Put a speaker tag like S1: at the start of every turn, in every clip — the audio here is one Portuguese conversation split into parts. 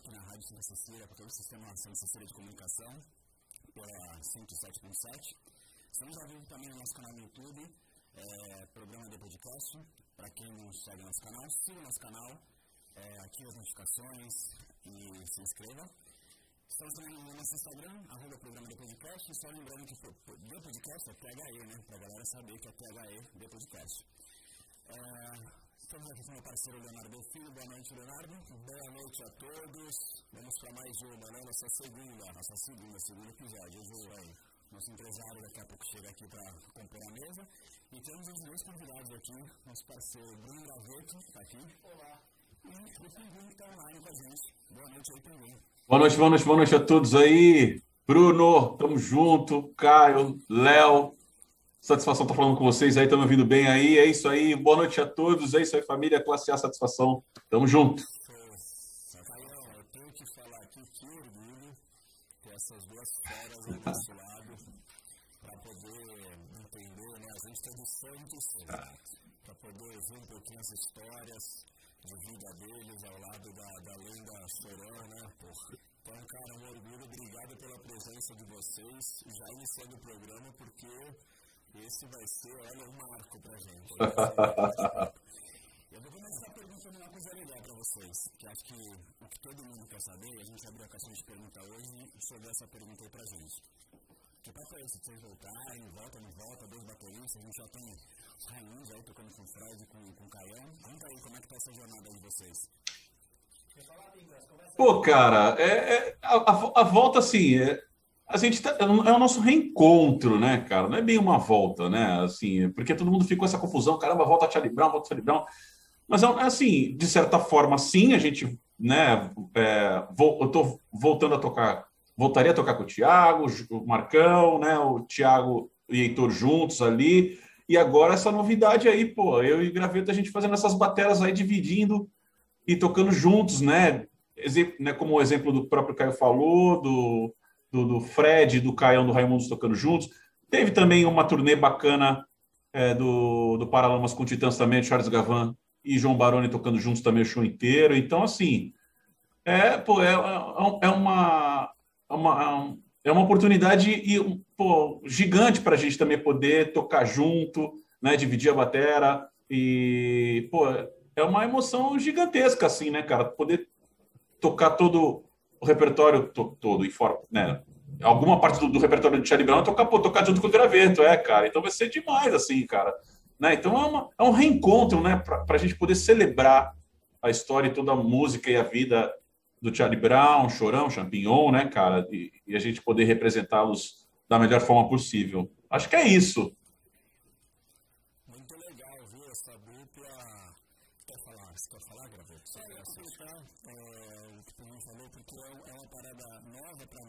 S1: aqui na Rádio Santa Cecília, para todo o sistema Santa Cecília de comunicação, pela 107.7. Estamos ao vivo também no nosso canal no YouTube, é, programa de podcast. Para quem não segue nosso canal, siga nosso canal, é, ative as notificações e se inscreva. Estamos também no nosso Instagram, arroba programa de podcast. Só lembrando que de podcast é THE, né? Para a galera saber que é THE de podcast. É, Estamos aqui com meu parceiro Leonardo Filho. Boa noite, Leonardo. Boa noite a todos. Vamos para mais uma, né? Nossa segunda, nossa segunda, segundo episódio. Aí, nosso empresário daqui a pouco chega aqui para compor a mesa. E temos os dois convidados aqui. Nosso parceiro Bruno Graveto está aqui. Olá. E o Pinguim que está online com a gente. Boa noite aí, Pinguim.
S2: Boa noite, boa noite, boa noite a todos aí. Bruno, tamo junto. Caio, Léo, Satisfação estar falando com vocês aí, estão me ouvindo bem aí. É isso aí, boa noite a todos. É isso aí, família, classe A, satisfação. Tamo junto.
S1: eu tenho que falar aqui que orgulho ter essas duas feras aí desse lado para poder entender, né? A gente tem do Santos para poder ouvir um pouquinho as histórias de vida deles ao lado da, da lenda Chorão, né? Então, cara, um orgulho. Obrigado pela presença de vocês. Já iniciando o programa, porque esse vai ser, olha, um marco pra gente. Eu vou começar perguntando uma coisa legal pra vocês, que acho que o que todo mundo quer saber, a gente abriu a caixinha de pergunta hoje e chegou essa pergunta aí pra gente. Que papo é esse? Vocês voltarem, volta, não volta, dois bateristas, a gente já tem os Raimuns aí tocando com o Fred, com, com o Caião. Conta aí, como é que tá essa jornada aí de vocês?
S2: Pô, cara, é, é a, a, a, volta, assim, é, a gente tá, é, é o nosso reencontro, né, cara? Não é bem uma volta, né? Assim, porque todo mundo ficou essa confusão, caramba, volta a Charlie Brown, volta a Charlie Brown. Mas é, é assim, de certa forma, sim, a gente, né? É, vou, eu tô voltando a tocar, voltaria a tocar com o Thiago, o Marcão, né? O Thiago e Heitor juntos ali. E agora essa novidade aí, pô, eu e Graveto, a gente fazendo essas bateras aí, dividindo e tocando juntos, né? Exemplo, né como o exemplo do próprio Caio falou, do do, do Fred, do Caião, do Raimundo tocando juntos. Teve também uma turnê bacana é, do, do Paralamas com Titãs também, Charles Gavan e João Baroni tocando juntos também o show inteiro. Então, assim, é, pô, é, é, é uma, é uma, é uma oportunidade e, pô, gigante para a gente também poder tocar junto, né, dividir a batera e, pô, é uma emoção gigantesca, assim, né, cara? Poder tocar todo o repertório to, todo e fora, né? Alguma parte do, do repertório de Charlie Brown tocar, pô, tocar junto com o graveto, é, cara. Então vai ser demais, assim, cara. Né? Então é, uma, é um reencontro, né? Para a gente poder celebrar a história e toda a música e a vida do Charlie Brown, Chorão, Champignon, né, cara? E, e a gente poder representá-los da melhor forma possível. Acho que é isso.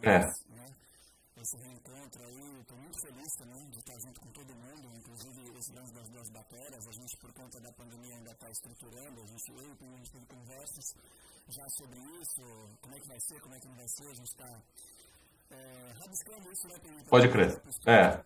S1: É. Né? Esse reencontro aí, estou muito feliz também de estar junto com todo mundo, inclusive esse lance das duas bactérias, a gente por conta da pandemia ainda está estruturando, a gente, eu e a gente teve conversas já sobre isso, como é que vai ser, como é que não vai ser, a gente está é, rabiscando isso, né,
S2: Pode crer, é.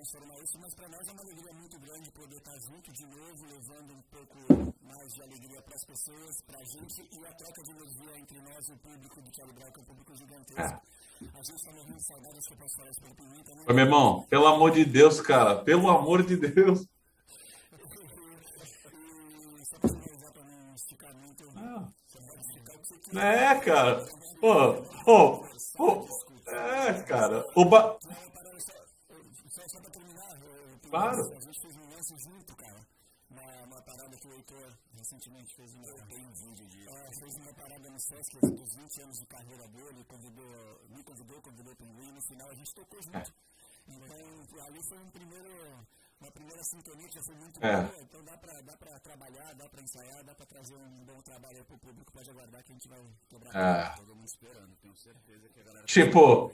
S1: Transformar isso, mas para nós é uma alegria muito grande poder estar junto de novo, levando um pouco mais de alegria para as pessoas, para a gente e a troca de energia entre nós e o público do Brau, que é um público gigantesco. É. A gente está morrendo de saudade, acho que eu posso falar isso pelo.
S2: Ô, meu irmão, pelo amor de Deus, cara, pelo amor de Deus.
S1: e só para finalizar, para não esticar muito, ah.
S2: É, cara. Pô, pô, É, cara. O ba... Claro.
S1: A gente fez um lance junto, cara. Uma, uma parada que o Heitor recentemente fez. Eu um vídeo de. É, fez uma parada no Sesc dos 20 anos de carreira dele, convidou, me convidou, convidou o Pinguim, e no final a gente tocou junto. É. Então, ali foi um primeiro uma primeira sintonia que já foi muito é. boa, então dá para dá pra trabalhar, dá para ensaiar, dá para trazer um bom trabalho pro público, pode aguardar que a gente vai quebrar é. todo mundo esperando, tenho certeza que a galera...
S2: Tipo,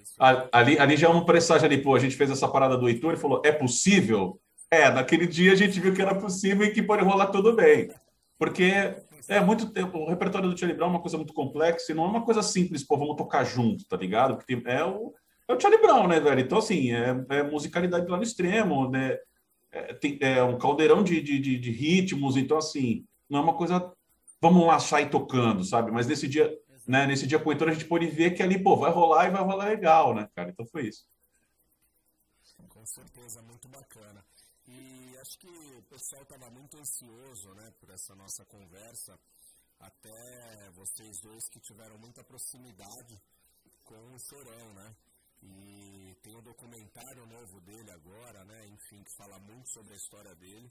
S2: ali, ali já é um presságio ali, pô, a gente fez essa parada do Heitor e falou, é possível? É, naquele dia a gente viu que era possível e que pode rolar tudo bem, porque é muito tempo, o repertório do Charlie Brown é uma coisa muito complexa e não é uma coisa simples, pô, vamos tocar junto, tá ligado? Porque é o, é o Charlie Brown, né, velho? Então, assim, é, é musicalidade lá no extremo, né? É, tem, é um caldeirão de, de, de, de, ritmos, então assim, não é uma coisa. vamos lá sair tocando, sabe? Mas nesse dia, né, nesse dia com o Heitor, a gente pôde ver que ali, pô, vai rolar e vai rolar legal, né, cara? Então foi isso.
S1: Com certeza, muito bacana. E acho que o pessoal estava muito ansioso, né, por essa nossa conversa, até vocês dois que tiveram muita proximidade com o Chorão, né? E tem um documentário novo dele agora, né? Enfim, que fala muito sobre a história dele,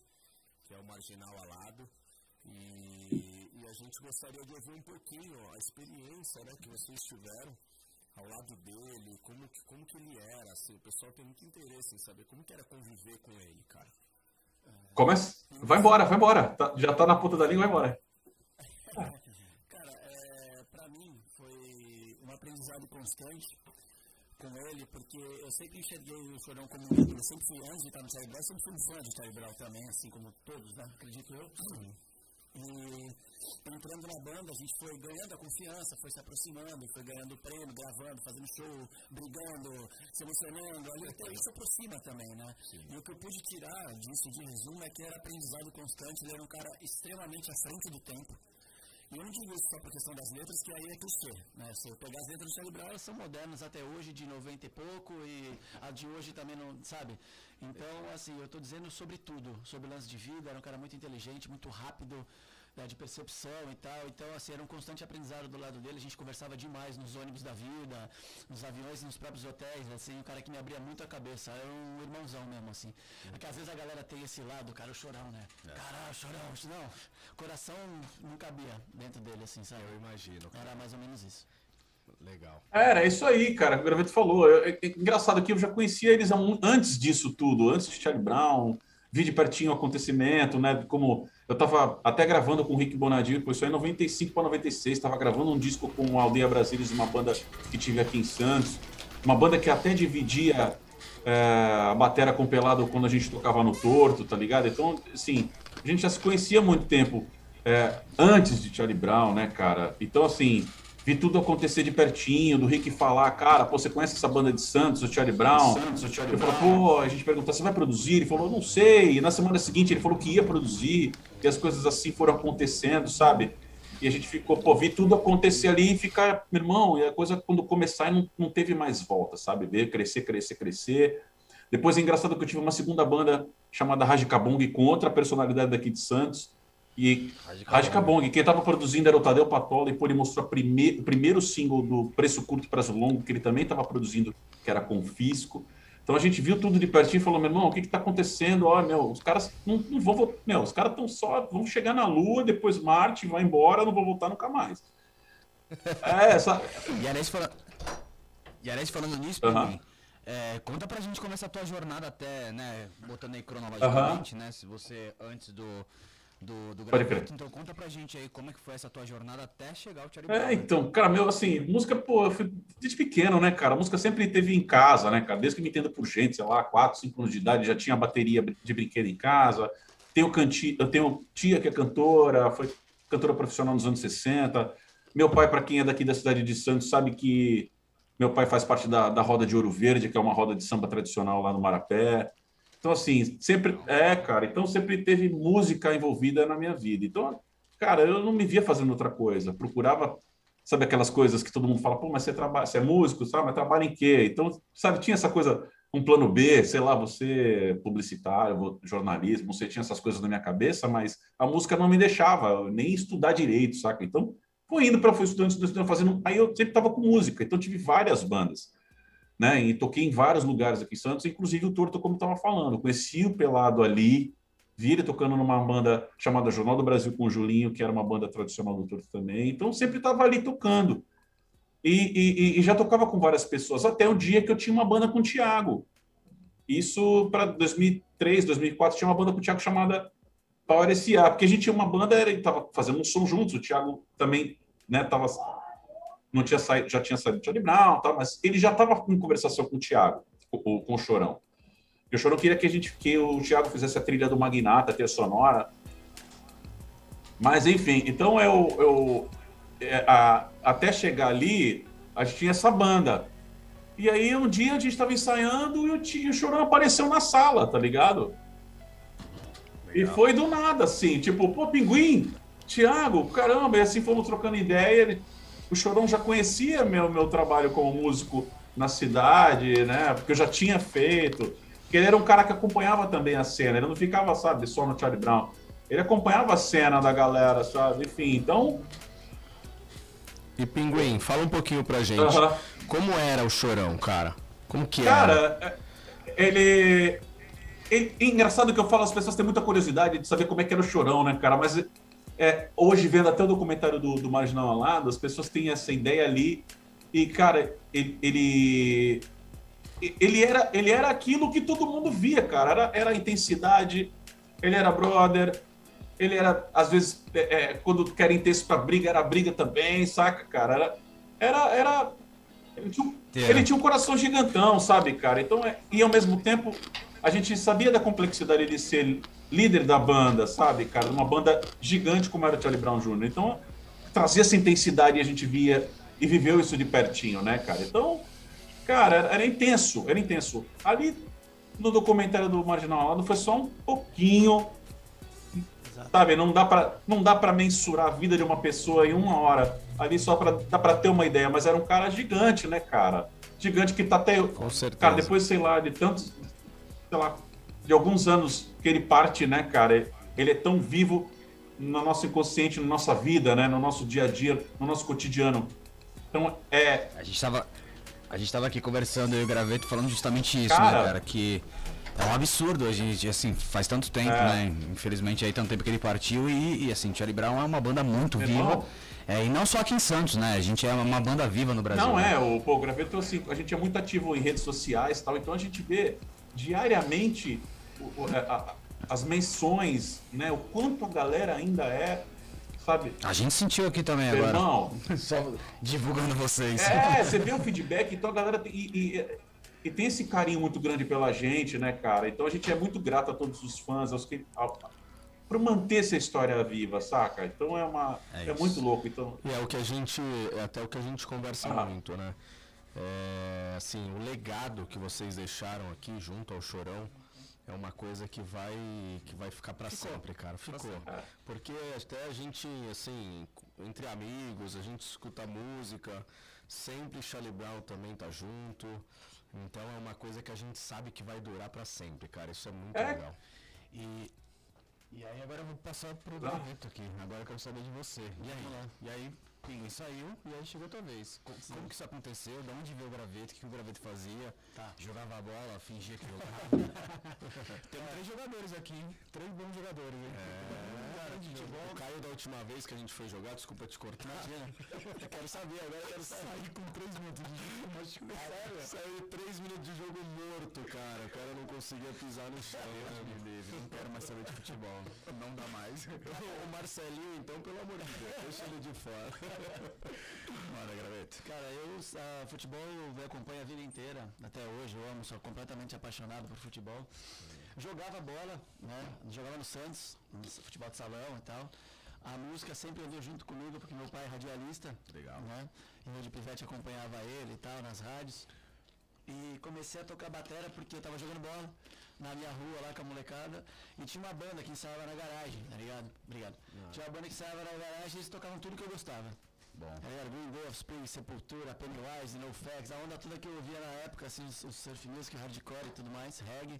S1: que é o Marginal Alado. E, e a gente gostaria de ouvir um pouquinho a experiência né, que vocês tiveram ao lado dele, como que, como que ele era, assim, o pessoal tem muito interesse em saber como que era conviver com ele, cara.
S2: Começa. Vai embora, vai embora. Tá, já tá na ponta da língua, vai embora.
S1: cara, é, pra mim foi um aprendizado constante com ele, porque eu sempre enxerguei o Chorão como um eu sempre fui, antes de estar no Charlie Brown, sempre fui um fã de Charlie Brown também, assim como todos, né? acredito eu. E entrando na banda, a gente foi ganhando a confiança, foi se aproximando, foi ganhando prêmio, gravando, fazendo show, brigando, se emocionando. Ali até isso aproxima também, né? Sim. E o que eu pude tirar disso de resumo é que era aprendizado constante, ele era um cara extremamente à frente do tempo e eu não digo isso só por questão das letras, que aí é clichê, né? Se eu pegar as letras do Charlie elas são modernas até hoje, de 90 e pouco, e a de hoje também não, sabe? Então, assim, eu estou dizendo sobre tudo, sobre lance de vida, era um cara muito inteligente, muito rápido, né, de percepção e tal. Então, assim, era um constante aprendizado do lado dele. A gente conversava demais nos ônibus da vida, nos aviões, nos próprios hotéis, assim, um cara que me abria muito a cabeça. Era um irmãozão mesmo, assim. É que às vezes a galera tem esse lado, cara, o chorão, né? É. Caralho, chorão. Não, coração não cabia dentro dele, assim, sabe?
S3: Eu imagino.
S1: Cara. Era mais ou menos isso.
S3: Legal.
S2: Era isso aí, cara. O Graveto falou. É, é, engraçado que eu já conhecia eles antes disso tudo, antes de Charlie Brown, vi de pertinho o acontecimento, né? Como eu estava até gravando com o Rick Bonadio, foi isso aí em 95 para 96, estava gravando um disco com a Aldeia Brasilis, uma banda que tive aqui em Santos, uma banda que até dividia é, a batera com pelado quando a gente tocava no Torto, tá ligado? Então, assim, a gente já se conhecia há muito tempo é, antes de Charlie Brown, né, cara? Então, assim, vi tudo acontecer de pertinho, do Rick falar, cara, pô, você conhece essa banda de Santos, o Charlie Brown? Santos, o Charlie eu Brown. Falei, pô, a gente perguntou, você vai produzir? Ele falou, não sei. E na semana seguinte ele falou que ia produzir, e as coisas assim foram acontecendo, sabe? E a gente ficou, pô, vi tudo acontecer ali e ficar, meu irmão, e a coisa quando começar não, não teve mais volta, sabe? Ver crescer, crescer, crescer. Depois é engraçado que eu tive uma segunda banda chamada Rajikabong com outra personalidade daqui de Santos, e Radicabong, quem estava produzindo era o Tadeu Patola, e pô, ele mostrou prime o primeiro single do Preço Curto e Prazo Longo, que ele também estava produzindo, que era Confisco. Então a gente viu tudo de pertinho e falou, meu irmão, o que está acontecendo? Ó, meu, os caras não, não vão meu, os caras estão só, vão chegar na Lua, depois Marte, vai embora, não vão voltar nunca mais.
S1: É, essa... e Ares falando, e falando nisso, uhum. é, conta pra gente como é essa tua jornada até, né, botando aí cronologicamente, uhum. né, se você antes do do, do Pode crer. Então conta pra gente aí como é que foi essa tua jornada até chegar ao Charlie
S2: É, então, cara, meu, assim, música, pô, eu fui desde pequeno, né, cara? A música sempre teve em casa, né, cara? Desde que me entendo por gente, sei lá, 4, 5 anos de idade, já tinha bateria de brinquedo em casa. Tenho, canti... eu tenho tia que é cantora, foi cantora profissional nos anos 60. Meu pai, para quem é daqui da cidade de Santos, sabe que meu pai faz parte da, da Roda de Ouro Verde, que é uma roda de samba tradicional lá no Marapé. Então, assim, sempre. É, cara, então sempre teve música envolvida na minha vida. Então, cara, eu não me via fazendo outra coisa. Procurava, sabe, aquelas coisas que todo mundo fala, pô, mas você trabalha, você é músico, sabe, mas trabalha em quê? Então, sabe, tinha essa coisa, um plano B, sei lá, você é publicitário, jornalismo, você tinha essas coisas na minha cabeça, mas a música não me deixava nem estudar direito, saca? Então, fui indo para fui estudando, estudando, fazendo. Aí eu sempre estava com música, então tive várias bandas né? E toquei em vários lugares aqui em Santos, inclusive o Torto, como estava falando. Conheci o Pelado ali, vi ele tocando numa banda chamada Jornal do Brasil com o Julinho, que era uma banda tradicional do Torto também. Então sempre estava ali tocando. E, e, e, já tocava com várias pessoas, até o dia que eu tinha uma banda com o Thiago. Isso para 2003, 2004, tinha uma banda com o Thiago chamada Power S.A., porque a gente tinha uma banda, ele estava fazendo um som juntos, o Thiago também estava né, não tinha saído, já tinha saído do Charlie Brown, tal, mas ele já estava em conversação com o Thiago, com, com o Chorão. E o Chorão queria que a gente, que o Thiago fizesse a trilha do Magnata, a trilha sonora. Mas enfim, então eu, eu é, a, até chegar ali, a gente tinha essa banda. E aí um dia a gente estava ensaiando e o, o Chorão apareceu na sala, tá ligado? Legal. E foi do nada, assim, tipo, pô, pinguim, Tiago, caramba, e assim fomos trocando ideia. Ele, o Chorão já conhecia meu, meu trabalho como músico na cidade, né? Porque eu já tinha feito. Porque ele era um cara que acompanhava também a cena, ele não ficava, sabe, só no Charlie Brown. Ele acompanhava a cena da galera, sabe? Enfim, então.
S3: E Pinguim, fala um pouquinho pra gente. Uh -huh. Como era o Chorão, cara? Como que
S2: cara, era? Cara, ele. ele... Engraçado que eu falo, as pessoas têm muita curiosidade de saber como é que era o Chorão, né, cara? Mas é, hoje, vendo até o documentário do, do Marginal Alado, as pessoas têm essa ideia ali. E, cara, ele, ele, ele, era, ele era aquilo que todo mundo via, cara. Era, era a intensidade, ele era brother, ele era, às vezes, é, é, quando querem ter isso pra briga, era briga também, saca, cara? Era. era, era ele, tinha um, yeah. ele tinha um coração gigantão, sabe, cara? Então, é, e ao mesmo tempo, a gente sabia da complexidade de ser líder da banda, sabe, cara? Uma banda gigante como era o Charlie Brown Jr. Então, trazia essa intensidade e a gente via e viveu isso de pertinho, né, cara? Então, cara, era, intenso, era intenso. Ali no documentário do Marginal Alado foi só um pouquinho, Exato. sabe? Não dá para não dá para mensurar a vida de uma pessoa em uma hora. Ali só para dá para ter uma ideia, mas era um cara gigante, né, cara? Gigante que tá até
S3: Com certeza.
S2: cara depois sei lá de tantos sei lá de alguns anos que ele parte, né, cara? Ele é tão vivo no nosso inconsciente, na nossa vida, né, no nosso dia a dia, no nosso cotidiano. Então, é.
S3: A gente estava a gente tava aqui conversando, eu e o Graveto, falando justamente isso, cara, né, cara? Que é um absurdo a gente, assim, faz tanto tempo, é. né? Infelizmente, aí tanto tempo que ele partiu e, e assim, Charlie Brown é uma banda muito viva. É, e não só aqui em Santos, né? A gente é uma banda viva no Brasil.
S2: Não, né? é, o, pô, o Graveto, assim, a gente é muito ativo em redes sociais e tal, então a gente vê diariamente as menções, né? O quanto a galera ainda é, sabe?
S3: A gente sentiu aqui também agora. Irmão, só divulgando vocês.
S2: É, você vê o feedback, então a galera tem, e, e, e, tem esse carinho muito grande pela gente, né, cara? Então a gente é muito grato a todos os fãs, aos que para manter essa história viva, saca? Então é uma é, é, muito louco, então.
S3: E é o que a gente, é até o que a gente conversa ah. muito, né? É, assim, o legado que vocês deixaram aqui junto ao Chorão é uma coisa que vai que vai ficar para sempre, cara. Ficou. Porque até a gente, assim, entre amigos, a gente escuta música, sempre Charlie Brown também tá junto. Então é uma coisa que a gente sabe que vai durar para sempre, cara. Isso é muito é. legal. E, e aí agora eu vou passar pro Barreto aqui. Agora eu quero saber de você. E aí? E aí, Pinguim saiu e aí chegou outra vez. Como, como que isso aconteceu? De onde veio o graveto? O que o graveto fazia? Tá. Jogava a bola, fingia que jogava. Tem três jogadores aqui, três bons jogadores, hein? É, cara, de futebol. O Caio da última vez que a gente foi jogar, desculpa te cortar. Eu quero saber, agora eu quero sair com três minutos de jogo. Mas, sério? Saiu três minutos de jogo morto, cara. O cara não conseguia pisar no chão. Né, não quero mais saber de futebol. Não dá mais. o Marcelinho, então, pelo amor de Deus, deixa ele de fora. Bora, Graveto. Cara, eu uh, futebol eu acompanho a vida inteira, até hoje, eu amo, sou completamente apaixonado por futebol. Jogava bola, né? Jogava no Santos, no futebol de salão e tal. A música sempre veio junto comigo, porque meu pai é radialista.
S2: Legal.
S3: Né? E eu de pivete acompanhava ele e tal, nas rádios. E comecei a tocar batera porque eu tava jogando bola na minha rua lá com a molecada. E tinha uma banda que ensaiava na garagem, tá ligado? Obrigado. Ah. Tinha uma banda que ensaiava na garagem e eles tocavam tudo que eu gostava. Bom. Ligado? Green Day, Offspring, Sepultura, Pennywise, NoFX, a onda toda que eu ouvia na época, assim, o surf music, hardcore e tudo mais, reggae.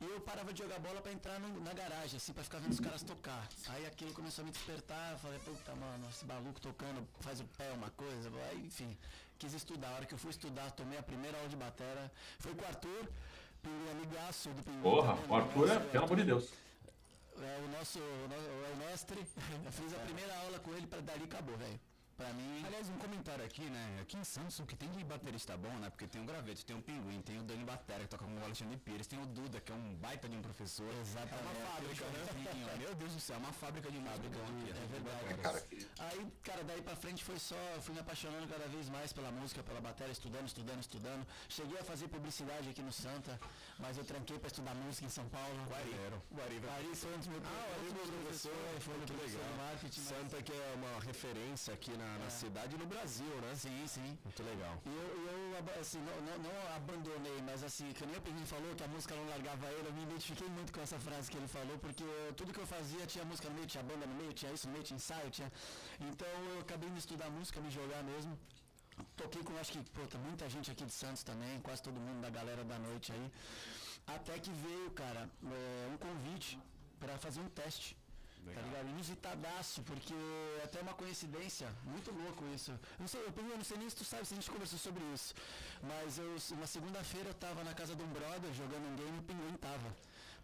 S3: E eu parava de jogar bola pra entrar no, na garagem, assim, pra ficar vendo os caras tocar. Aí aquilo começou a me despertar, eu falei, puta, mano, esse maluco tocando, faz o pé uma coisa, aí, enfim, quis estudar. A hora que eu fui estudar, tomei a primeira aula de batera, foi com o Arthur, um amigaço do
S2: Pinguim. Porra, o Arthur é, pelo amor de Deus.
S3: É o nosso, é o mestre, eu fiz a primeira aula com ele, pra dali acabou, velho. Pra mim. Aliás, um comentário aqui, né? Aqui em Santos, o que tem de baterista bom, né? Porque tem o Graveto, tem o Pinguim, tem o Dani Batera, que toca com o Alexandre Pires, tem o Duda, que é um baita de um professor. Exatamente. É uma fábrica, né? Meu Deus do céu, é uma fábrica de música aqui. É verdade. Aí, cara, daí pra frente foi só, fui me apaixonando cada vez mais pela música, pela bateria, estudando, estudando, estudando. Cheguei a fazer publicidade aqui no Santa, mas eu tranquei pra estudar música em São Paulo.
S2: Guari.
S3: Guari, Guari foi um dos meus ah, professores. Foi muito legal. Marketing,
S2: Santa que é uma referência aqui na
S3: na, na é. cidade e no Brasil, né?
S1: Sim, sim.
S3: Muito legal.
S1: E eu, eu assim, não, não, não, abandonei, mas assim, que nem o Pinguim falou que a música não largava ele, eu me identifiquei muito com essa frase que ele falou, porque tudo que eu fazia tinha música no meio, tinha banda no meio, tinha isso no meio, tinha ensaio, tinha. Então eu acabei de estudar música, me jogar mesmo. Toquei com acho que puta, muita gente aqui de Santos também, quase todo mundo da galera da noite aí. Até que veio, cara, é, um convite para fazer um teste. Legal. Tá ligado? Inusitadaço, porque é até uma coincidência, muito louco isso. Eu não sei, eu, eu não sei nem se tu sabe se a gente conversou sobre isso. Mas eu, na segunda-feira eu tava na casa de um brother jogando um game e o pinguim tava.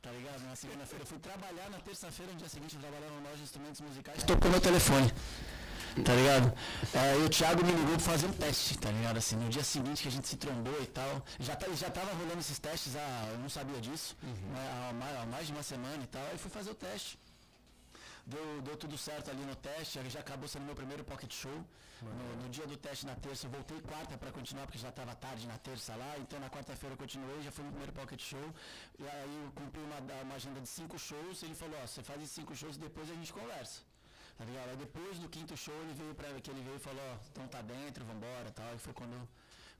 S1: Tá ligado? Na segunda-feira eu fui trabalhar, na terça-feira, no dia seguinte, eu trabalhava na loja de instrumentos musicais. Tocou meu telefone tá ligado? É, e o Thiago me ligou pra fazer um teste, tá ligado? Assim, no dia seguinte que a gente se trombou e tal. Já, tá, já tava rolando esses testes, ah, eu não sabia disso, uhum. né, há, mais, há, mais, de uma semana e tal. Aí fui fazer o teste. Deu, deu tudo certo ali no teste, já acabou sendo meu primeiro pocket show. No, no, dia do teste na terça, eu voltei quarta para continuar, porque já estava tarde na terça lá. Então na quarta-feira eu continuei, já foi meu primeiro pocket show. E aí eu cumpri uma, uma agenda de cinco shows. E ele falou: Ó, você faz esses cinco shows e depois a gente conversa. Tá ligado? Aí depois do quinto show ele veio pra que ele veio e falou, ó, então tá dentro, vambora e tal. E foi quando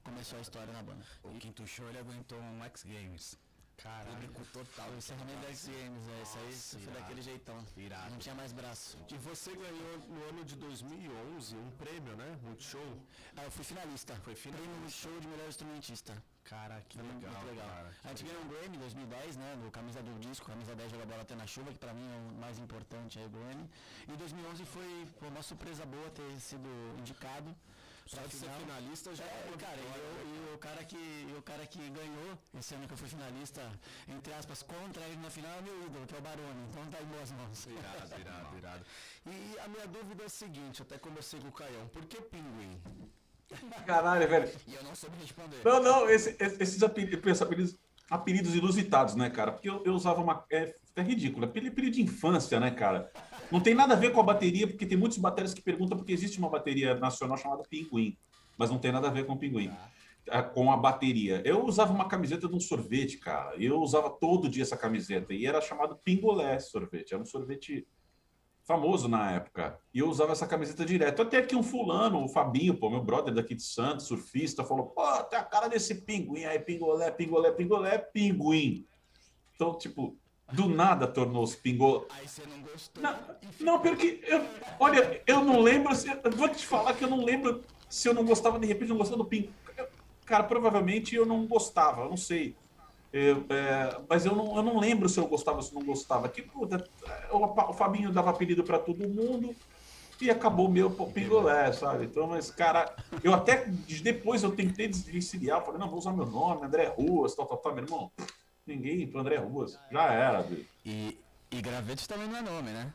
S1: começou a história na banda.
S3: O quinto show ele aguentou um X Games.
S1: Caralho. Público total. O encerramento da X Games, é, isso aí foi daquele jeitão. Irado. Não tinha mais braço.
S3: E você ganhou no ano de 2011 um prêmio, né? Multishow.
S1: Ah, eu fui finalista. Foi finalista. Prêmio Multishow de melhor instrumentista.
S3: Cara, que Foi legal. Muito legal. Cara,
S1: a gente ganhou um Grammy em 2010, né? No Camisa do Disco, Camisa 10 Joga Bola Até na Chuva, que pra mim é o mais importante aí, o Grammy. E 2011 foi pô, uma surpresa boa ter sido indicado.
S3: Só de ser finalista já
S1: é, cara, e, eu, e, o cara que e o cara que ganhou esse ano que eu fui finalista, entre aspas, contra ele na final é meu ídolo, que é o Barone. Então tá em boas mãos.
S3: Irado, irado, irado. E a minha dúvida é a seguinte, até conversei com o Caião, por que pinguim?
S2: Caralho, velho.
S1: E eu não soube responder.
S2: Não, não, esse, esses apelidos, apelidos, apelidos inusitados, né, cara? Porque eu, eu usava uma. É, é ridículo. Apelido de infância, né, cara? Não tem nada a ver com a bateria, porque tem muitos baterias que perguntam porque existe uma bateria nacional chamada Pinguim. Mas não tem nada a ver com o Pinguim. Com a bateria. Eu usava uma camiseta de um sorvete, cara. Eu usava todo dia essa camiseta. E era chamado Pingolé sorvete. Era um sorvete famoso na época. E eu usava essa camiseta direto. Até que um fulano, o Fabinho, pô, meu brother daqui de Santos, surfista, falou: pô, tem a cara desse pinguim aí, pingolé, pingolé, pingolé, pinguim. Então, tipo, do nada tornou-se pingolé.
S1: Aí você não gostou.
S2: Não, não porque, eu, olha, eu não lembro, se, eu vou te falar que eu não lembro se eu não gostava, de repente, não gostava do pinguim. Cara, provavelmente eu não gostava, eu não sei. Eu, é, mas eu não, eu não lembro se eu gostava ou se não gostava. Que, puta, o, o Fabinho dava apelido para todo mundo e acabou meu pingolé, sabe? Então, mas, cara, eu até depois eu tentei desvencilhar, falei, não, vou usar meu nome, André Ruas, tal, tal, tal, meu irmão. Ninguém pro André Ruas. Já era,
S1: viu? E, e Gravetos também não é nome, né?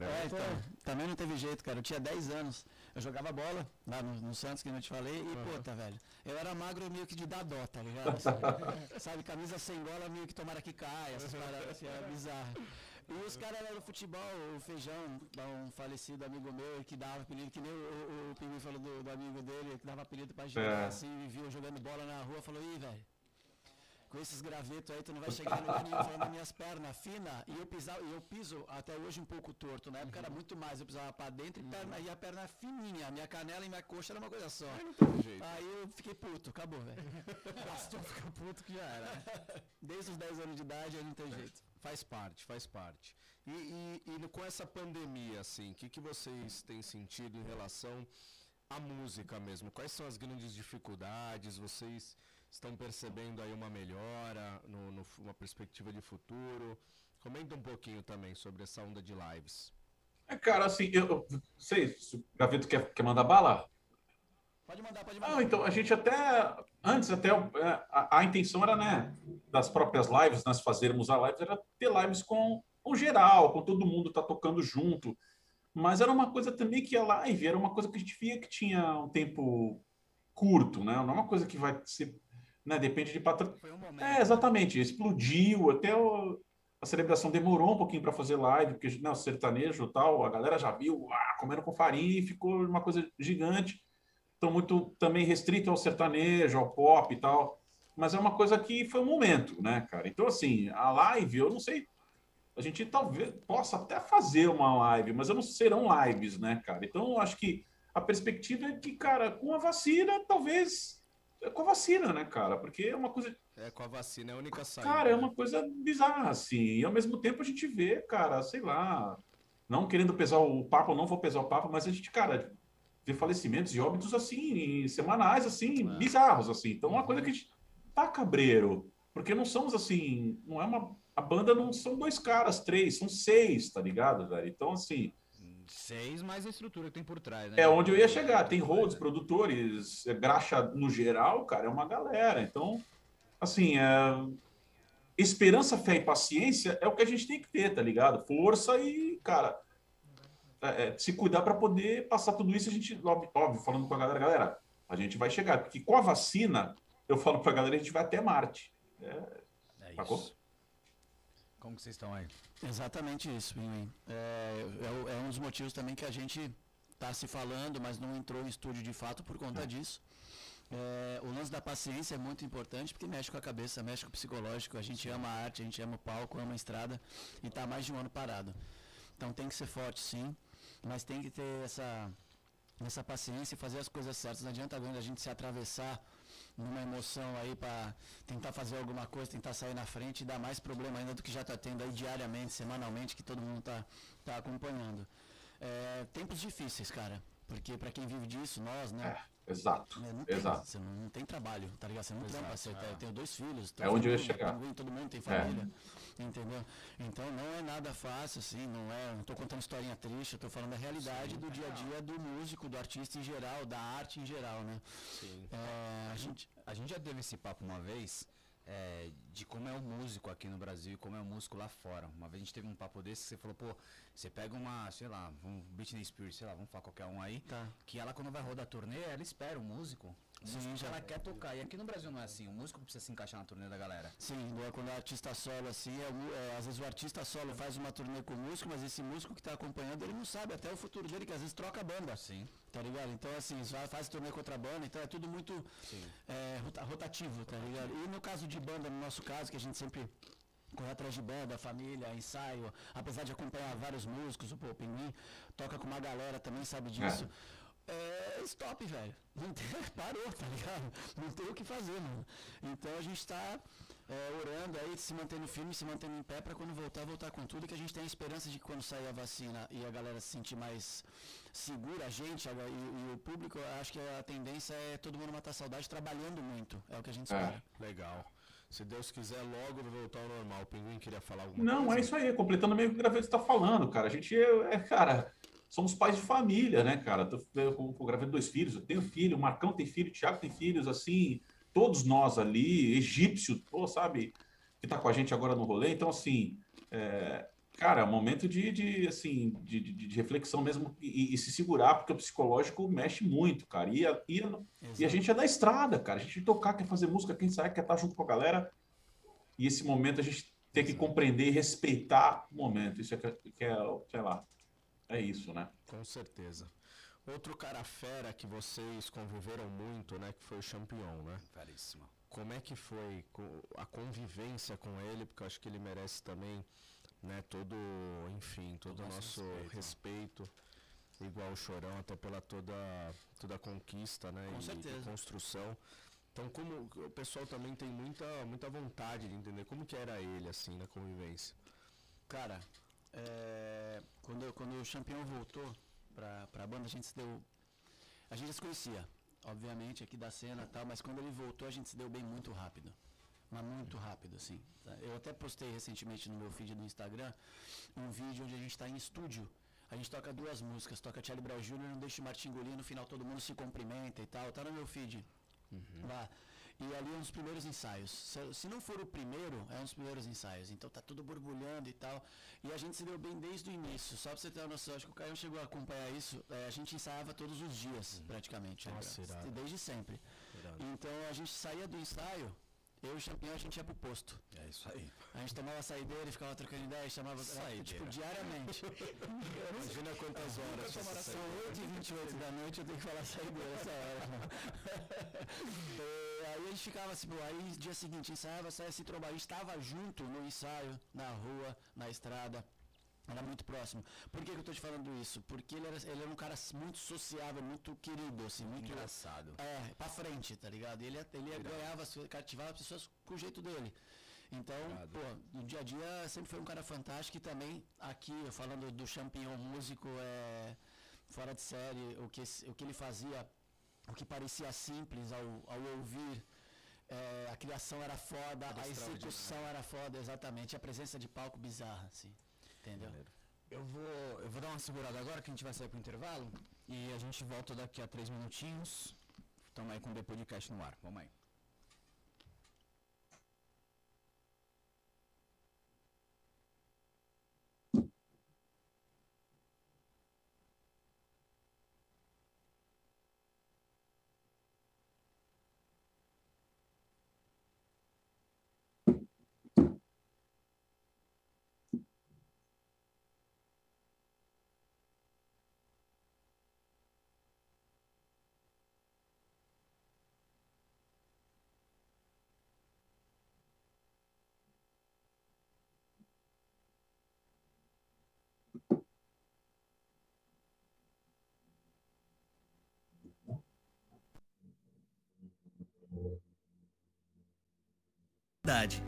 S1: É, então, também não teve jeito, cara. Eu tinha 10 anos. Eu jogava bola lá no, no Santos, que eu te falei, e, uhum. puta, velho, eu era magro meio que de dar dó, tá ligado? Sabe, camisa sem gola meio que tomara que caia, essas paradas assim, era bizarro. E os caras lá no futebol, o Feijão, um falecido amigo meu, que dava apelido, que nem o, o, o Pinguim falou do, do, amigo dele, que dava apelido pra gente, é. assim, viu jogando bola na rua, falou, ih, velho, com esses gravetos aí, tu não vai chegar no lugar nenhum falando minhas pernas finas. E eu, pisava, eu piso até hoje um pouco torto. Na época uhum. era muito mais, eu pisava pra dentro e, perna, e a perna fininha. A minha canela e minha coxa era uma coisa só. Aí eu fiquei puto, acabou, velho. Bastou ficar puto que já era. Desde os 10 anos de idade aí não tem jeito.
S3: Faz parte, faz parte. E, e, e com essa pandemia, assim, o que, que vocês têm sentido em relação à música mesmo? Quais são as grandes dificuldades? Vocês estão percebendo aí uma melhora, no, no, uma perspectiva de futuro? Comenta um pouquinho também sobre essa onda de lives.
S2: É, cara, assim, eu sei se o Gaveto quer, quer mandar bala.
S1: Pode mandar, pode mandar.
S2: Ah, então, a gente até, antes até, é, a, a, intenção era, né, das próprias lives, nós fazermos a live, era ter lives com, com geral, com todo mundo tá tocando junto. Mas era uma coisa também que a live era uma coisa que a gente via que tinha um tempo curto, né? Não é uma coisa que vai ser né? Depende de patrocínio. Um é, exatamente. Explodiu. Até o... a celebração demorou um pouquinho para fazer live, porque né, o sertanejo tal, a galera já viu ah, comendo com farinha e ficou uma coisa gigante. Então, muito também restrito ao sertanejo, ao pop e tal. Mas é uma coisa que foi um momento, né, cara? Então, assim, a live, eu não sei. A gente talvez possa até fazer uma live, mas eu não serão lives, né, cara? Então, eu acho que a perspectiva é que, cara, com a vacina, talvez. É com a vacina, né, cara? Porque é uma coisa.
S3: É, com a vacina é a única saída.
S2: Cara, é uma coisa bizarra, assim. E ao mesmo tempo a gente vê, cara, sei lá. Não querendo pesar o papo, não vou pesar o papo, mas a gente, cara, vê falecimentos e óbitos assim, semanais, assim, é. bizarros, assim. Então é uma coisa que a gente tá cabreiro. Porque não somos assim. Não é uma. A banda não são dois caras, três, são seis, tá ligado, velho? Então, assim
S4: Seis mais a estrutura que tem por trás, né?
S2: É onde eu ia chegar. Tem holds, produtores, é, graxa no geral, cara, é uma galera. Então, assim, é... esperança, fé e paciência é o que a gente tem que ter, tá ligado? Força e, cara, é, é, se cuidar para poder passar tudo isso. A gente, óbvio, falando com a galera, galera, a gente vai chegar. Porque com a vacina, eu falo pra galera, a gente vai até Marte. É,
S4: é isso. Como que vocês estão aí?
S1: Exatamente isso, Pinguim. É, é, é, um dos motivos também que a gente está se falando, mas não entrou em estúdio de fato por conta é. disso. É, o lance da paciência é muito importante porque mexe com a cabeça, mexe com o psicológico. A gente ama a arte, a gente ama o palco, ama a estrada e está mais de um ano parado. Então tem que ser forte, sim, mas tem que ter essa, essa paciência e fazer as coisas certas. Não adianta a gente se atravessar numa emoção aí para tentar fazer alguma coisa, tentar sair na frente e dar mais problema ainda do que já está tendo aí diariamente, semanalmente, que todo mundo está tá acompanhando. É, tempos difíceis, cara, porque para quem vive disso, nós, né?
S2: Exato.
S1: É, não
S2: tem, Exato.
S1: Você não, não, tem trabalho, tá ligado? Você não Exato, trampa, você é. eu tenho dois filhos.
S2: É onde eu ia chegar.
S1: Todo mundo tem família, é. entendeu? Então não é nada fácil, assim, não é. Não tô contando historinha triste, eu tô falando da realidade Sim, do dia a dia do músico, do artista em geral, da arte em geral, né?
S4: Sim. É, a, gente, a gente já teve esse papo uma vez é, de como é o músico aqui no Brasil e como é o músico lá fora. Uma vez a gente teve um papo desse que você falou, pô, você pega uma, sei lá, um Britney Spears, sei lá, vamos falar qualquer um aí,
S1: tá.
S4: que ela quando vai rodar turnê, ela espera o músico. O Sim, já ela quer tocar. E aqui no Brasil não é assim, o músico precisa se encaixar na turnê da galera.
S1: Sim, é quando é artista solo assim, é, é, às vezes o artista solo faz uma turnê com o músico, mas esse músico que está acompanhando, ele não sabe até o futuro dele, que às vezes troca a banda.
S4: Sim.
S1: Tá ligado? Então assim, faz turnê com outra banda, então é tudo muito é, rotativo, tá ligado? E no caso de banda, no nosso caso, que a gente sempre correr atrás de banda, família, ensaio, apesar de acompanhar vários músicos, o, o Pinguim toca com uma galera também, sabe disso. É, é stop, velho. Não tem, parou, tá ligado? Não tem o que fazer, mano. Então a gente tá é, orando aí, se mantendo firme, se mantendo em pé para quando voltar, voltar com tudo, que a gente tem a esperança de que quando sair a vacina e a galera se sentir mais segura, a gente a, e, e, o público, acho que a tendência é todo mundo matar saudade trabalhando muito. É o que a gente espera.
S3: É. Legal. Se Deus quiser, logo voltar ao normal. O Pinguim queria falar alguma
S2: Não,
S3: coisa?
S2: Não, é isso aí. Completando meio que o Graveto está falando, cara. A gente é, é, cara, somos pais de família, né, cara? Tô, com o Graveto dois filhos. Eu tenho filho, o Marcão tem filho, o Thiago tem filhos, assim, todos nós ali, egípcio, pô, sabe? Que tá com a gente agora no rolê. Então, assim, é, cara, é um momento de, de assim, de, de, de reflexão mesmo e, e, se segurar, porque o psicológico mexe muito, cara. E a, e, e a gente é da estrada, cara. A gente tocar, quer fazer música, quem sabe quer estar junto com a galera. E esse momento a gente tem que compreender e respeitar o momento. Isso é que, que é, sei lá, é isso, né?
S3: Com certeza. Outro cara fera que vocês conviveram muito, né, que foi o Champion, né?
S4: Caríssimo.
S3: Como é que foi a convivência com ele? Porque eu acho que ele merece também né, todo, enfim, todo o nosso respeito, respeito igual o Chorão, até pela toda, toda a conquista, né,
S1: Com
S3: e,
S1: certeza.
S3: e construção. Então, como o pessoal também tem muita, muita vontade de entender como que era ele, assim, na convivência.
S1: Cara, é, quando, quando o Champion voltou pra, pra banda, a gente se deu... A gente se conhecia, obviamente, aqui da cena e tal, mas quando ele voltou, a gente se deu bem muito rápido mas muito rápido, assim. Eu até postei recentemente no meu feed do Instagram um vídeo onde a gente está em estúdio. A gente toca duas músicas, toca Charlie Brown Jr., Não Deixe Martin engolir, no final todo mundo se cumprimenta e tal. Tá no meu feed. Uhum. Lá. E ali é um dos primeiros ensaios. Se, se, não for o primeiro, é um dos primeiros ensaios. Então tá tudo borbulhando e tal. E a gente se deu bem desde o início. Só pra você ter uma noção, acho que o Caio chegou a acompanhar isso. É, a gente ensaiava todos os dias, uhum. praticamente.
S3: Nossa,
S1: né? Desde sempre. Irado. Então a gente saía do ensaio, eu e o Champignon a gente ia pro posto.
S4: É isso aí.
S1: A gente tomava saideira e ficava trocando ideia, chamava saideira. tipo diariamente.
S3: Imagina quantas horas.
S1: São 8 e 28 da noite, eu tenho que falar saideira essa hora. é, aí a gente ficava assim, aí dia seguinte ensaiava, saia se trombar. A gente estava junto no ensaio, na rua, na estrada. Era muito próximo. Por que, que eu estou te falando isso? Porque ele era, ele era um cara muito sociável, muito querido, assim, muito.
S4: Engraçado.
S1: É, pra frente, tá ligado? Ele, ele ganhava, cativava as pessoas com o jeito dele. Então, pô, no dia a dia sempre foi um cara fantástico e também aqui, falando do Champignon músico, é fora de série, o que, o que ele fazia, o que parecia simples ao, ao ouvir, é, a criação era foda, a execução era foda, exatamente, a presença de palco bizarra, assim. Entendeu?
S4: Eu vou, eu vou dar uma segurada agora que a gente vai sair pro intervalo e a gente volta daqui a três minutinhos. Estamos aí com o Podcast no ar. Vamos aí.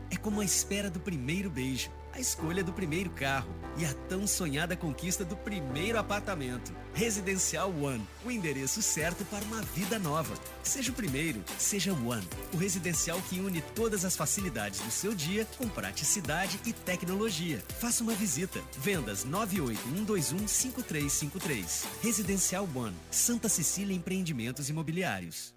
S5: É como a espera do primeiro beijo, a escolha do primeiro carro e a tão sonhada conquista do primeiro apartamento. Residencial One, o endereço certo para uma vida nova. Seja o primeiro, seja o One, o residencial que une todas as facilidades do seu dia com praticidade e tecnologia. Faça uma visita. Vendas 981215353. Residencial One, Santa Cecília Empreendimentos Imobiliários.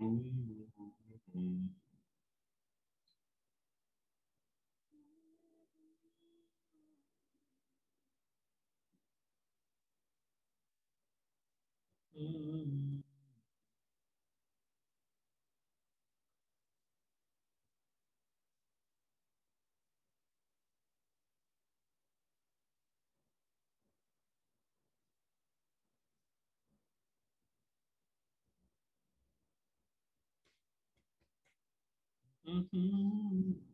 S6: Mm-hmm. Mm-hmm.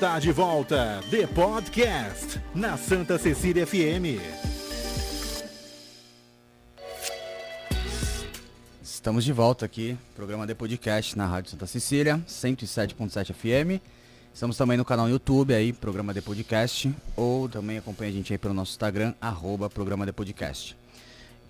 S7: Está de volta The Podcast na Santa Cecília FM.
S4: Estamos de volta aqui, programa The Podcast na Rádio Santa Cecília, 107.7 FM. Estamos também no canal YouTube aí, Programa The Podcast, ou também acompanha a gente aí pelo nosso Instagram, arroba Programa The Podcast.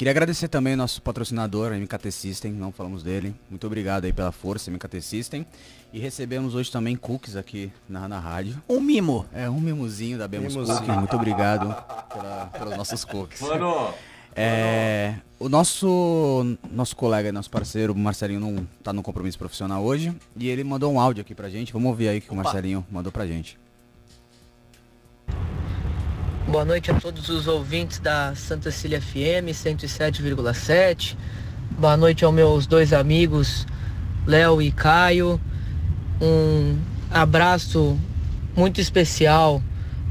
S4: Queria agradecer também ao nosso patrocinador, MKT System, não falamos dele. Muito obrigado aí pela força, MKT System. E recebemos hoje também cookies aqui na, na rádio.
S1: Um mimo.
S4: É, um mimozinho da Bemos
S3: Mimozinho.
S4: Cookies. Muito obrigado pela- pelos nossos cookies.
S2: Mano,
S4: É, o nosso nosso colega, nosso parceiro, o Marcelinho, não tá no compromisso profissional hoje. E ele mandou um áudio aqui pra gente. Vamos ouvir aí o que o Marcelinho mandou pra gente.
S8: Boa noite a todos os ouvintes da Santa Cecília FM 107,7. Boa noite aos meus dois amigos, Léo e Caio. Um abraço muito especial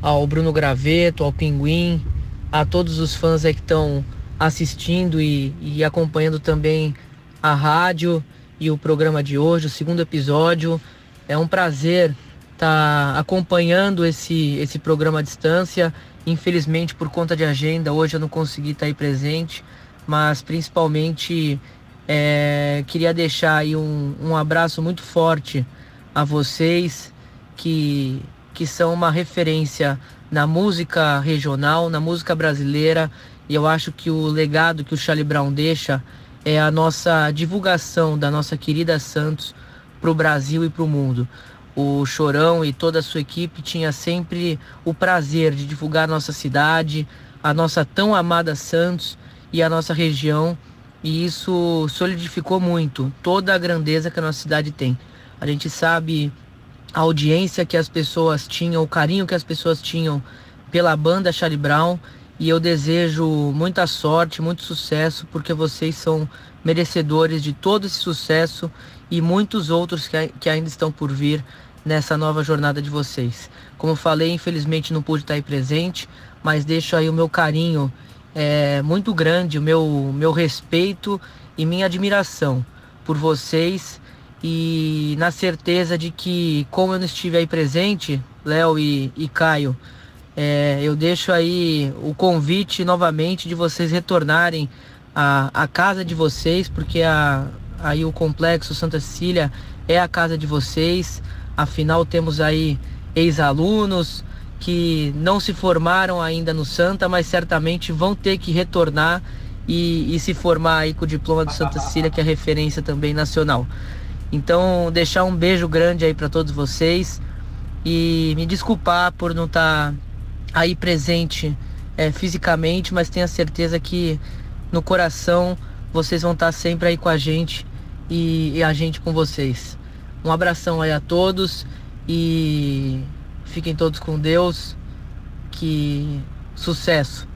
S8: ao Bruno Graveto, ao Pinguim, a todos os fãs que estão assistindo e, e acompanhando também a rádio e o programa de hoje, o segundo episódio. É um prazer estar acompanhando esse, esse programa à distância. Infelizmente, por conta de agenda, hoje eu não consegui estar aí presente, mas principalmente é, queria deixar aí um, um abraço muito forte a vocês que, que são uma referência na música regional, na música brasileira, e eu acho que o legado que o Charlie Brown deixa é a nossa divulgação da nossa querida Santos para o Brasil e para o mundo. O Chorão e toda a sua equipe tinha sempre o prazer de divulgar nossa cidade, a nossa tão amada Santos e a nossa região, e isso solidificou muito toda a grandeza que a nossa cidade tem. A gente sabe a audiência que as pessoas tinham, o carinho que as pessoas tinham pela banda Charlie Brown. E eu desejo muita sorte, muito sucesso, porque vocês são merecedores de todo esse sucesso e muitos outros que, que ainda estão por vir nessa nova jornada de vocês. Como falei, infelizmente não pude estar aí presente, mas deixo aí o meu carinho é, muito grande, o meu, meu respeito e minha admiração por vocês e na certeza de que, como eu não estive aí presente, Léo e, e Caio, é, eu deixo aí o convite novamente de vocês retornarem à, à casa de vocês, porque a, aí o Complexo Santa Cecília é a casa de vocês. Afinal, temos aí ex-alunos que não se formaram ainda no Santa, mas certamente vão ter que retornar e, e se formar aí com o diploma do Santa Cecília, que é referência também nacional. Então, deixar um beijo grande aí para todos vocês e me desculpar por não estar aí presente é, fisicamente, mas tenha certeza que no coração vocês vão estar sempre aí com a gente e, e a gente com vocês. Um abração aí a todos e fiquem todos com Deus. Que sucesso!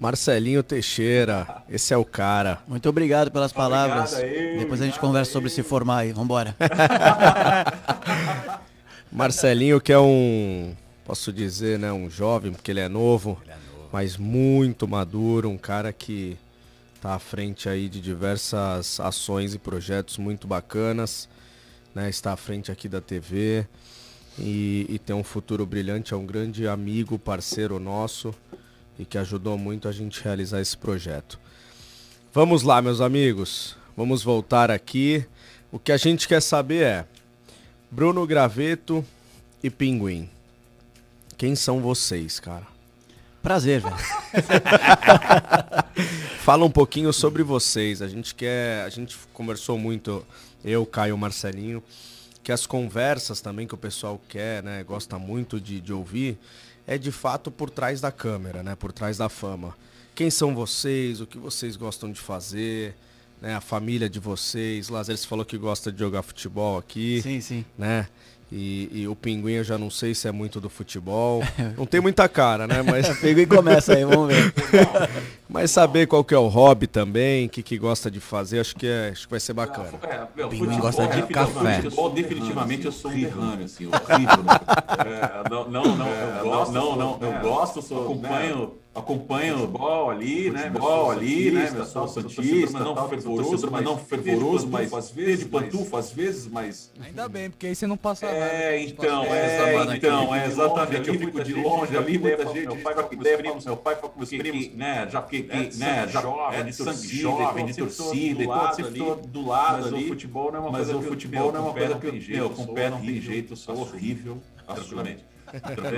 S3: Marcelinho Teixeira, esse é o cara.
S1: Muito obrigado pelas palavras.
S2: Obrigado aí,
S1: Depois a gente conversa sobre se formar aí. Vambora.
S3: Marcelinho que é um, posso dizer, né, um jovem, porque ele é novo, mas muito maduro, um cara que tá à frente aí de diversas ações e projetos muito bacanas, né, está à frente aqui da TV e, e tem um futuro brilhante, é um grande amigo, parceiro nosso e que ajudou muito a gente realizar esse projeto. Vamos lá, meus amigos, vamos voltar aqui. O que a gente quer saber é Bruno Graveto e Pinguim. Quem são vocês, cara?
S1: Prazer, velho.
S3: Fala um pouquinho sobre vocês. A gente quer, a gente conversou muito, eu, Caio, Marcelinho, que as conversas também que o pessoal quer, né, gosta muito de, de ouvir, é de fato por trás da câmera, né, por trás da fama. Quem são vocês? O que vocês gostam de fazer? Né, a família de vocês. Lazer, você falou que gosta de jogar futebol aqui.
S1: Sim, sim.
S3: né? E, e, o Pinguim eu já não sei se é muito do futebol. Não tem muita cara, né? Mas...
S1: o Pinguim começa aí, vamos ver.
S3: Mas saber qual que é o hobby também, o que, que gosta de fazer, acho que, é, acho que vai ser bacana.
S2: Ah, é, meu,
S4: Pinguim gosta de
S2: é,
S4: café.
S2: Futebol, definitivamente eu sou um derrame, assim, horrível. Né? É, não, não, não, é, eu gosto, não, não, eu é. gosto, sou, acompanho né, acompanho futebol ali, né? Futebol ali, né? Eu sou santista, mas não fervoroso, mas não fervoroso, mas de pantufa, às vezes, mas
S4: ainda bem, porque aí você não passa
S2: é, então, é, então, é exatamente. Eu fico de longe ali, muita gente.
S4: Meu pai
S2: com meus primos, meu pai com meus primos, né? Já fiquei,
S4: né?
S2: né já
S4: jovem,
S2: de
S4: é
S2: sangue de
S4: é
S2: é
S4: torcida,
S2: e
S4: todo
S2: sempre
S4: do lado ali. Mas o futebol não é uma coisa que eu,
S2: futebol não é uma coisa que eu, meu, com o pé não tem jeito, sou horrível, absolutamente.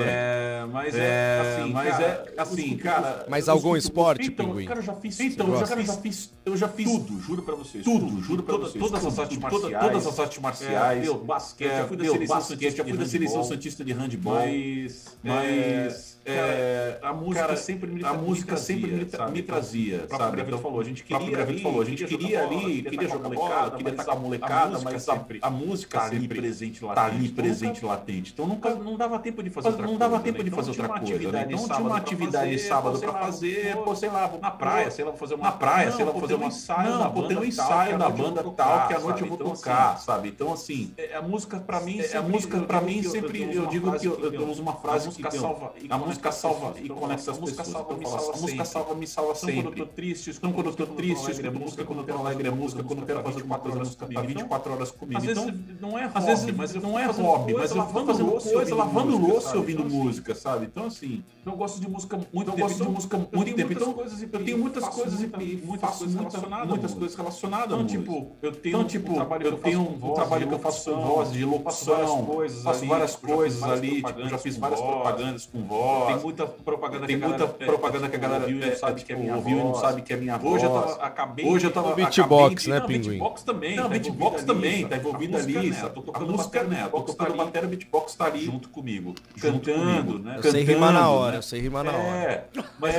S9: É,
S2: mas é, é, assim, mas cara, é assim, cara.
S3: Mas algum esporte,
S2: então,
S3: pinguim?
S2: Cara, eu já fiz, então, eu já, já fiz, eu já fiz
S9: tudo, juro para vocês.
S2: Tudo, tudo juro
S9: para
S2: vocês.
S9: Todas as artes marciais,
S2: todas as artes
S9: é, marciais, meu, basquete,
S2: é,
S9: já fui da seleção santista de handball, mas,
S2: mas
S9: é, a música
S2: cara,
S9: sempre me,
S2: a música sempre me, me
S9: então, trazia,
S2: sabe?
S9: sabe?
S2: Então,
S9: falou, a gente queria ali,
S2: falou, a gente queria ali, queria jogar
S9: molecada,
S2: queria
S9: estar
S2: molecada, mas a, a música
S9: tá
S2: sempre
S9: presente latente,
S2: tá ali
S9: tá tá
S2: presente latente. Então nunca
S9: não dava tempo de fazer outra
S2: não dava tempo
S9: né?
S2: de
S9: então,
S2: fazer outra coisa, né? Então tinha uma atividade sábado
S9: para
S2: fazer, pô, sei lá, vou na praia, sei lá, vou fazer uma
S9: na praia, sei lá,
S2: vou fazer
S9: um ensaio,
S2: não, vou ter um ensaio da banda tal que é
S9: à
S2: noite é
S9: eu
S2: vou tocar, é então,
S9: assim,
S2: sabe? Então assim,
S9: a música para mim,
S2: a música
S9: para
S2: mim sempre
S9: eu
S2: digo que eu uso uma frase que
S9: salva
S2: música salva, e conecta as pessoas.
S9: Salva,
S2: então, fala, música salva, me salva sempre.
S9: Então, quando eu tô triste, escuto
S2: então, quando eu tô triste, escuto música, quando eu tô então, alegre, é música, quando eu quero fazer 24 horas tá comigo, 24 horas comigo.
S9: Às vezes não é hobby, mas
S2: não é hobby, mas eu vou
S9: é fazer
S2: coisa lavando louça ouvindo
S9: assim,
S2: música, sabe? Então, assim.
S9: Eu gosto de música muito tempo.
S2: Eu gosto de música muito tempo. Então, eu tenho muitas coisas
S9: muitas coisas relacionadas. Então, tipo, eu tenho
S2: tipo,
S9: um trabalho
S2: eu tenho um trabalho que eu faço com voz de locução, faço várias coisas ali, tipo, já fiz várias propagandas com voz
S9: tem muita propaganda
S2: tem
S9: que a galera, muita é,
S2: propaganda que a galera
S9: ouviu,
S2: é,
S9: sabe que é minha
S2: ouviu, não sabe que é minha voz.
S9: Hoje eu tava, acabei,
S2: hoje eu tava
S3: beatbox, né, pinguim?
S9: Beatbox também.
S2: Não,
S9: tá
S2: beatbox também, tá, tá
S9: envolvida
S2: ali,
S9: né, tô tocando
S2: música, né? Tô tocando bateria, beatbox tá ali
S9: junto comigo,
S2: cantando, né?
S3: Eu sei rimar na
S2: né.
S3: hora, eu sei rimar na hora.
S2: Mas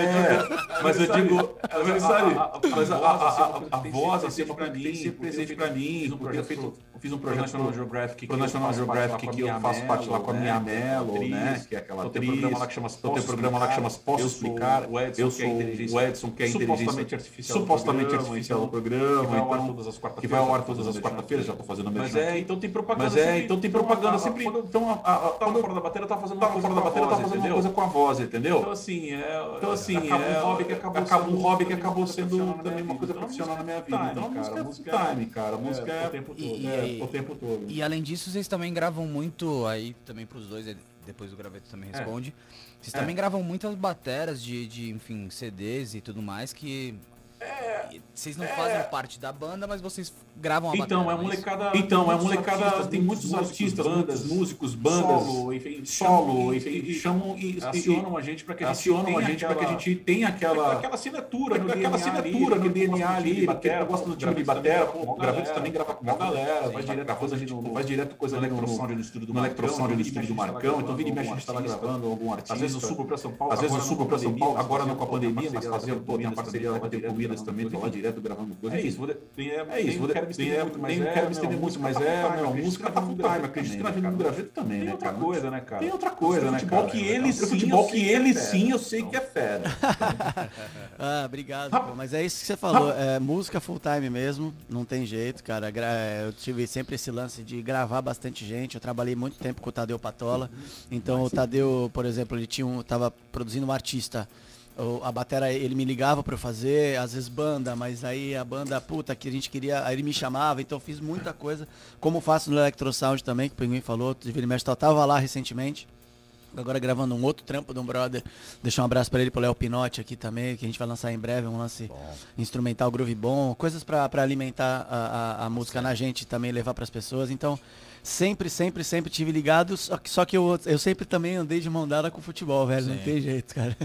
S2: mas eu é. digo, mas a voz assim para mim, sempre presente para mim, porque eu feito fiz um projeto
S9: National Geographic,
S2: National Geographic que eu faço parte lá com a minha né. Melo, né, que é aquela atriz,
S9: programa lá que chama
S2: então, tem
S9: um
S2: programa lá que chama Posso Explicar.
S9: O Edson,
S2: eu
S9: é
S2: sou o Edson, que é
S9: supostamente artificial
S2: supostamente artificial do
S9: então,
S2: programa.
S9: Que vai ao ar todas as quartas-feiras.
S2: Que vai ao ar todas as quartas-feiras, já estou fazendo
S9: mesmo.
S2: Mas
S9: é, então tem propaganda.
S2: Mas é, então tem
S9: então,
S2: propaganda sempre. Então a, a,
S9: fora da bateria, tá fazendo uma coisa
S2: fora da bateria,
S9: tá
S2: fazendo uma coisa com a voz, entendeu?
S9: Então assim, é.
S2: é então assim, é.
S9: Um hobby que acabou,
S2: um hobby que acabou sendo também uma coisa profissional então, na minha é
S9: vida.
S2: Então música time, cara. Música
S9: é o tempo todo.
S2: O tempo todo.
S4: E além disso, vocês também gravam muito aí também para os dois, depois o graveto também responde. É. Vocês
S2: é.
S4: também gravam muitas bateras de, de, enfim, CDs e tudo mais que. É, vocês não fazem é... parte da banda, mas vocês gravam a
S9: Então,
S4: bateria,
S9: é,
S4: é
S9: molecada. Mas...
S2: Então, é molecada.
S9: Artistas,
S2: tem muitos artistas, bandas, músicos, bandas.
S9: Solo, enfim,
S2: solo, enfim,
S9: e,
S2: chamam e, e
S9: acionam a gente para que
S2: acionam a gente para que a gente tenha aquela
S9: aquela assinatura, no
S2: aquela
S9: DNA
S2: assinatura
S9: ali,
S2: no DNA ali, que gosta do time de batera,
S9: gravando
S2: também grava com uma galera,
S9: vai
S2: direto coisa
S9: no
S2: direto coisa no
S9: no estúdio do
S2: no estúdio do Marcão, então vira e mexe a gente
S9: tava
S2: gravando algum artista.
S9: Às vezes o subo para São Paulo,
S2: às vezes
S9: para
S2: São Paulo, agora não é com tá
S9: a
S2: pandemia, mas
S9: fazendo
S2: toda minha parceria tá com Minas
S9: também
S2: lá direto gravando coisa.
S9: É isso, vou de... tem, é,
S2: é isso, vou
S9: de...
S2: tem, é,
S9: muito, mas é,
S2: quero me muito, mas é, música tá full time, acredito na vida do graveto também, né, cara?
S9: Tem outra coisa, né, cara?
S2: Tem outra coisa, né,
S9: que então,
S2: ele
S9: sim,
S2: futebol que ele sim, eu sei que é fera. É então.
S1: Ah, obrigado, mas é isso que você falou, é, música full time mesmo, não tem jeito, cara. É, eu tive sempre esse lance de gravar bastante gente, eu trabalhei muito tempo com o Tadeu Patola. Então o Tadeu, por exemplo, ele tinha um, tava produzindo um artista a batera ele me ligava para eu fazer, às vezes banda, mas aí a banda puta que a gente queria, aí ele me chamava, então eu fiz muita coisa, como faço no Electrosound também, que o Pinguim falou, de Vila Mestre tava lá recentemente. Agora gravando um outro trampo de um brother. deixa um abraço para ele, pro Léo Pinotti aqui também, que a gente vai lançar em breve, um lance bom. instrumental groove bom, coisas para alimentar a, a, a música Sim. na gente também levar para as pessoas. Então, sempre, sempre, sempre tive ligado, só que, só que eu, eu sempre também andei de mão dada com futebol, velho.
S4: Sim.
S1: Não tem jeito, cara.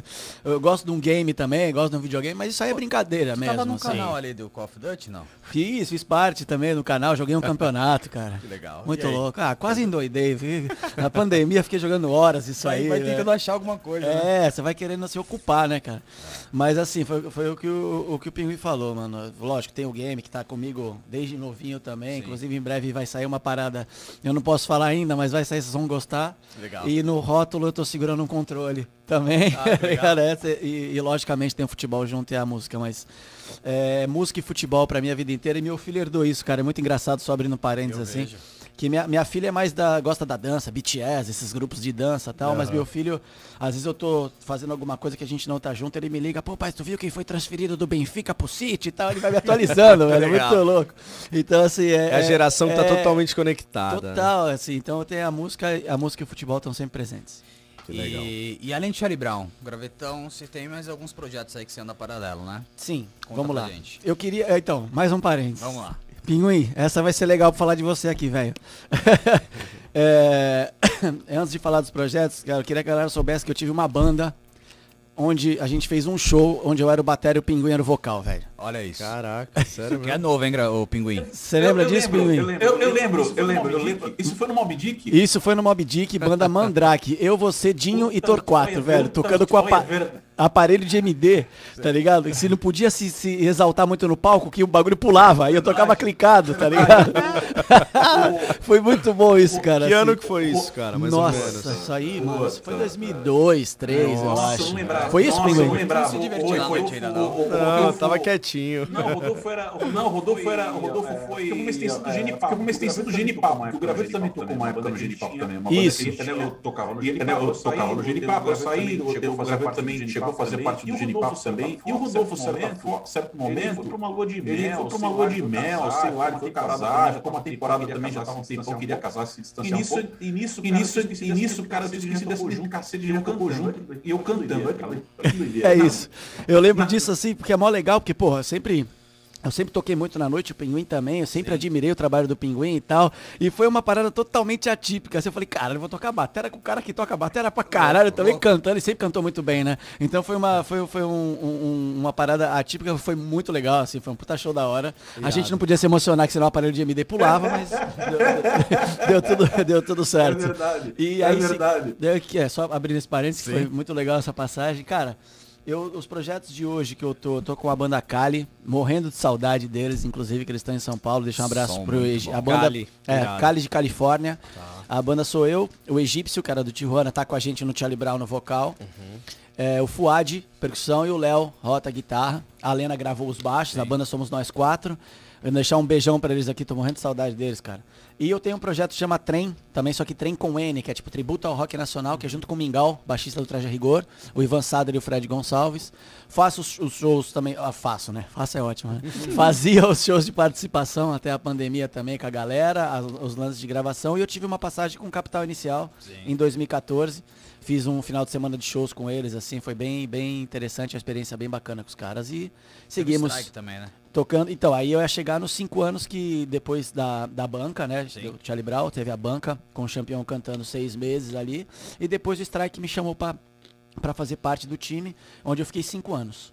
S1: Eu gosto de um game também, gosto de um videogame, mas isso aí é brincadeira
S4: tu
S1: mesmo.
S4: Tava no
S1: assim.
S4: canal ali do Call of Duty, não?
S1: Fiz, fiz parte também do canal, joguei um campeonato, cara.
S4: Que legal.
S1: Muito louco. Ah, quase endoidei. Viu? Na pandemia fiquei jogando horas isso aí.
S4: aí vai
S1: né?
S4: tentando achar alguma coisa. Né?
S1: É, né? você vai querendo se ocupar, né, cara? Mas assim, foi, foi o, que o, o que o Pinguim falou, mano. Lógico, tem o game que tá comigo desde novinho também. Sim. Inclusive, em breve vai sair uma parada eu não posso falar ainda, mas vai sair, vocês vão gostar.
S4: Legal.
S1: E no rótulo eu tô segurando um controle também. Cara, essa- e, e, logicamente tem o futebol junto e a música, mas é, música e futebol pra minha vida inteira. E meu filho herdou isso, cara. É muito engraçado, só abrindo parênteses assim. Que minha, minha filha é mais da. gosta da dança, BTS, esses grupos de dança e tal, mas meu filho, às vezes eu tô fazendo alguma coisa que a gente não tá junto, ele me liga, pô, pai, tu viu quem foi transferido do Benfica pro City e tal? Ele vai me atualizando, velho. É muito louco. Então, assim. É,
S10: É a geração que tá
S1: é-
S10: totalmente conectada. né?
S1: Total, assim, então tem a música, a música e o futebol estão sempre presentes.
S10: legal.
S4: E, e além de Charlie Brown, Gravetão, você tem mais alguns projetos aí que você anda paralelo, né?
S1: Sim,
S4: Conta
S1: vamos
S4: pra
S1: lá.
S4: gente.
S1: Eu queria. é, Então, mais um parênteses.
S4: Vamos lá.
S1: Pinguim, essa vai ser legal pra falar de você aqui, velho. É, antes de falar dos projetos, cara, eu queria que a galera soubesse que eu tive uma banda onde a gente fez um show onde eu era o batera e o Pinguim era o vocal, velho.
S4: Olha isso.
S10: Caraca, sério
S4: Que é novo, hein, ô Pinguim?
S1: Você lembra
S2: Eu- eu
S1: disso,
S2: lembro,
S1: Pinguim?
S2: Eu lembro, eu, eu lembro, eu lembro, eu lembro. Isso foi no Mob Dick?
S1: Isso foi no Mob Dick, banda Mandrake. Eu, você, Dinho e Torquato, velho. Tocando com apa- aparelho de MD, tá ligado? E se não podia se, se exaltar muito no palco, que o bagulho pulava. Aí eu tocava clicado, tá ligado? foi muito bom isso, cara.
S10: Que
S1: assim.
S10: ano que foi isso, cara? Mais ou
S1: Nossa, isso aí, mano, isso foi 2002, 2003, eu acho.
S2: não lembrava.
S1: Foi isso, Pinguim?
S2: não
S4: se divertiu
S2: Foi,
S4: na
S2: foi,
S4: noite ainda,
S2: o-
S4: não.
S2: o- o
S10: Não, tava quietinho.
S2: Não, o Rodolfo era. Não, o Rodolfo era. O Rodolfo foi. Ficou uma extensão do Genipá. Ficou uma extensão do porque O Gravito também tocou uma época no Genipá também.
S1: Isso.
S2: ele, né, Eu tocava no Genipá. Eu tocava no Genipá. Eu saí. O Gravito também chegou a fazer parte do Genipá também. E o Rodolfo, certo, certo momento, foi pra uma lua de mel. Foi pra uma lua de mel, sei lá, ele foi casar. Ficou uma temporada também, já tava um tempão, queria casar, se distanciar. E nisso, e nisso, cara, eu esqueci desse de cacete de cantando junto. E eu cantando.
S1: É isso. Eu lembro disso assim, porque é mó legal, porque, porra, eu sempre. Eu sempre toquei muito na noite, o Pinguim também, eu sempre admirei o trabalho do Pinguim e tal. E foi uma parada totalmente atípica. Assim, eu falei, cara, eu vou tocar batera com o cara que toca batera pra caralho, também cantando, ele sempre cantou muito bem, né? Então foi uma, foi, foi um- um- uma parada atípica, foi muito legal, assim, foi um puta show da hora. A gente não podia se emocionar, que senão o aparelho de MD pulava, mas deu, deu tudo, deu tudo certo.
S2: É verdade,
S1: E
S2: é
S1: aí, se-
S2: verdade.
S1: Que é, só abrindo esse parênteses, que foi muito legal essa passagem. Cara, eu, os projetos de hoje que eu tô, eu tô com a banda Cali, morrendo de saudade deles, inclusive, que eles estão em São Paulo. Deixar um abraço
S4: Som
S1: pro Egi- a banda
S10: Cali,
S1: é. Cali de Califórnia. A banda sou eu, o Egípcio, cara do Tijuana, tá com a gente no Charlie Brown no vocal. É, o Fuad, percussão, e o Léo, rota, guitarra. A Lena gravou os baixos, a banda somos nós quatro. Eu vou deixar um beijão pra eles aqui, tô morrendo de saudade deles, cara. E eu tenho um projeto que chama Trem, também, só que Trem com N, que é tipo tributo ao rock nacional, que é junto com o Mingau, baixista do Traje Rigor, o Ivan Sader e o Fred Gonçalves. Faço os, os shows também, ah, faço, né? Faço é ótimo, né? Fazia os shows de participação até a pandemia também com a galera, os lances de gravação, e eu tive uma passagem com o Capital Inicial em 2014. Fiz um final de semana de shows com eles, assim, foi bem, bem interessante, uma experiência bem bacana com os caras. E seguimos
S4: Strike também, né?
S1: Tocando. Então, aí eu ia chegar nos cinco anos que depois da, da banca, né? Do Charlie Brown, teve a banca com o campeão cantando seis meses ali. E depois o Strike me chamou pra para fazer parte do time, onde eu fiquei cinco anos.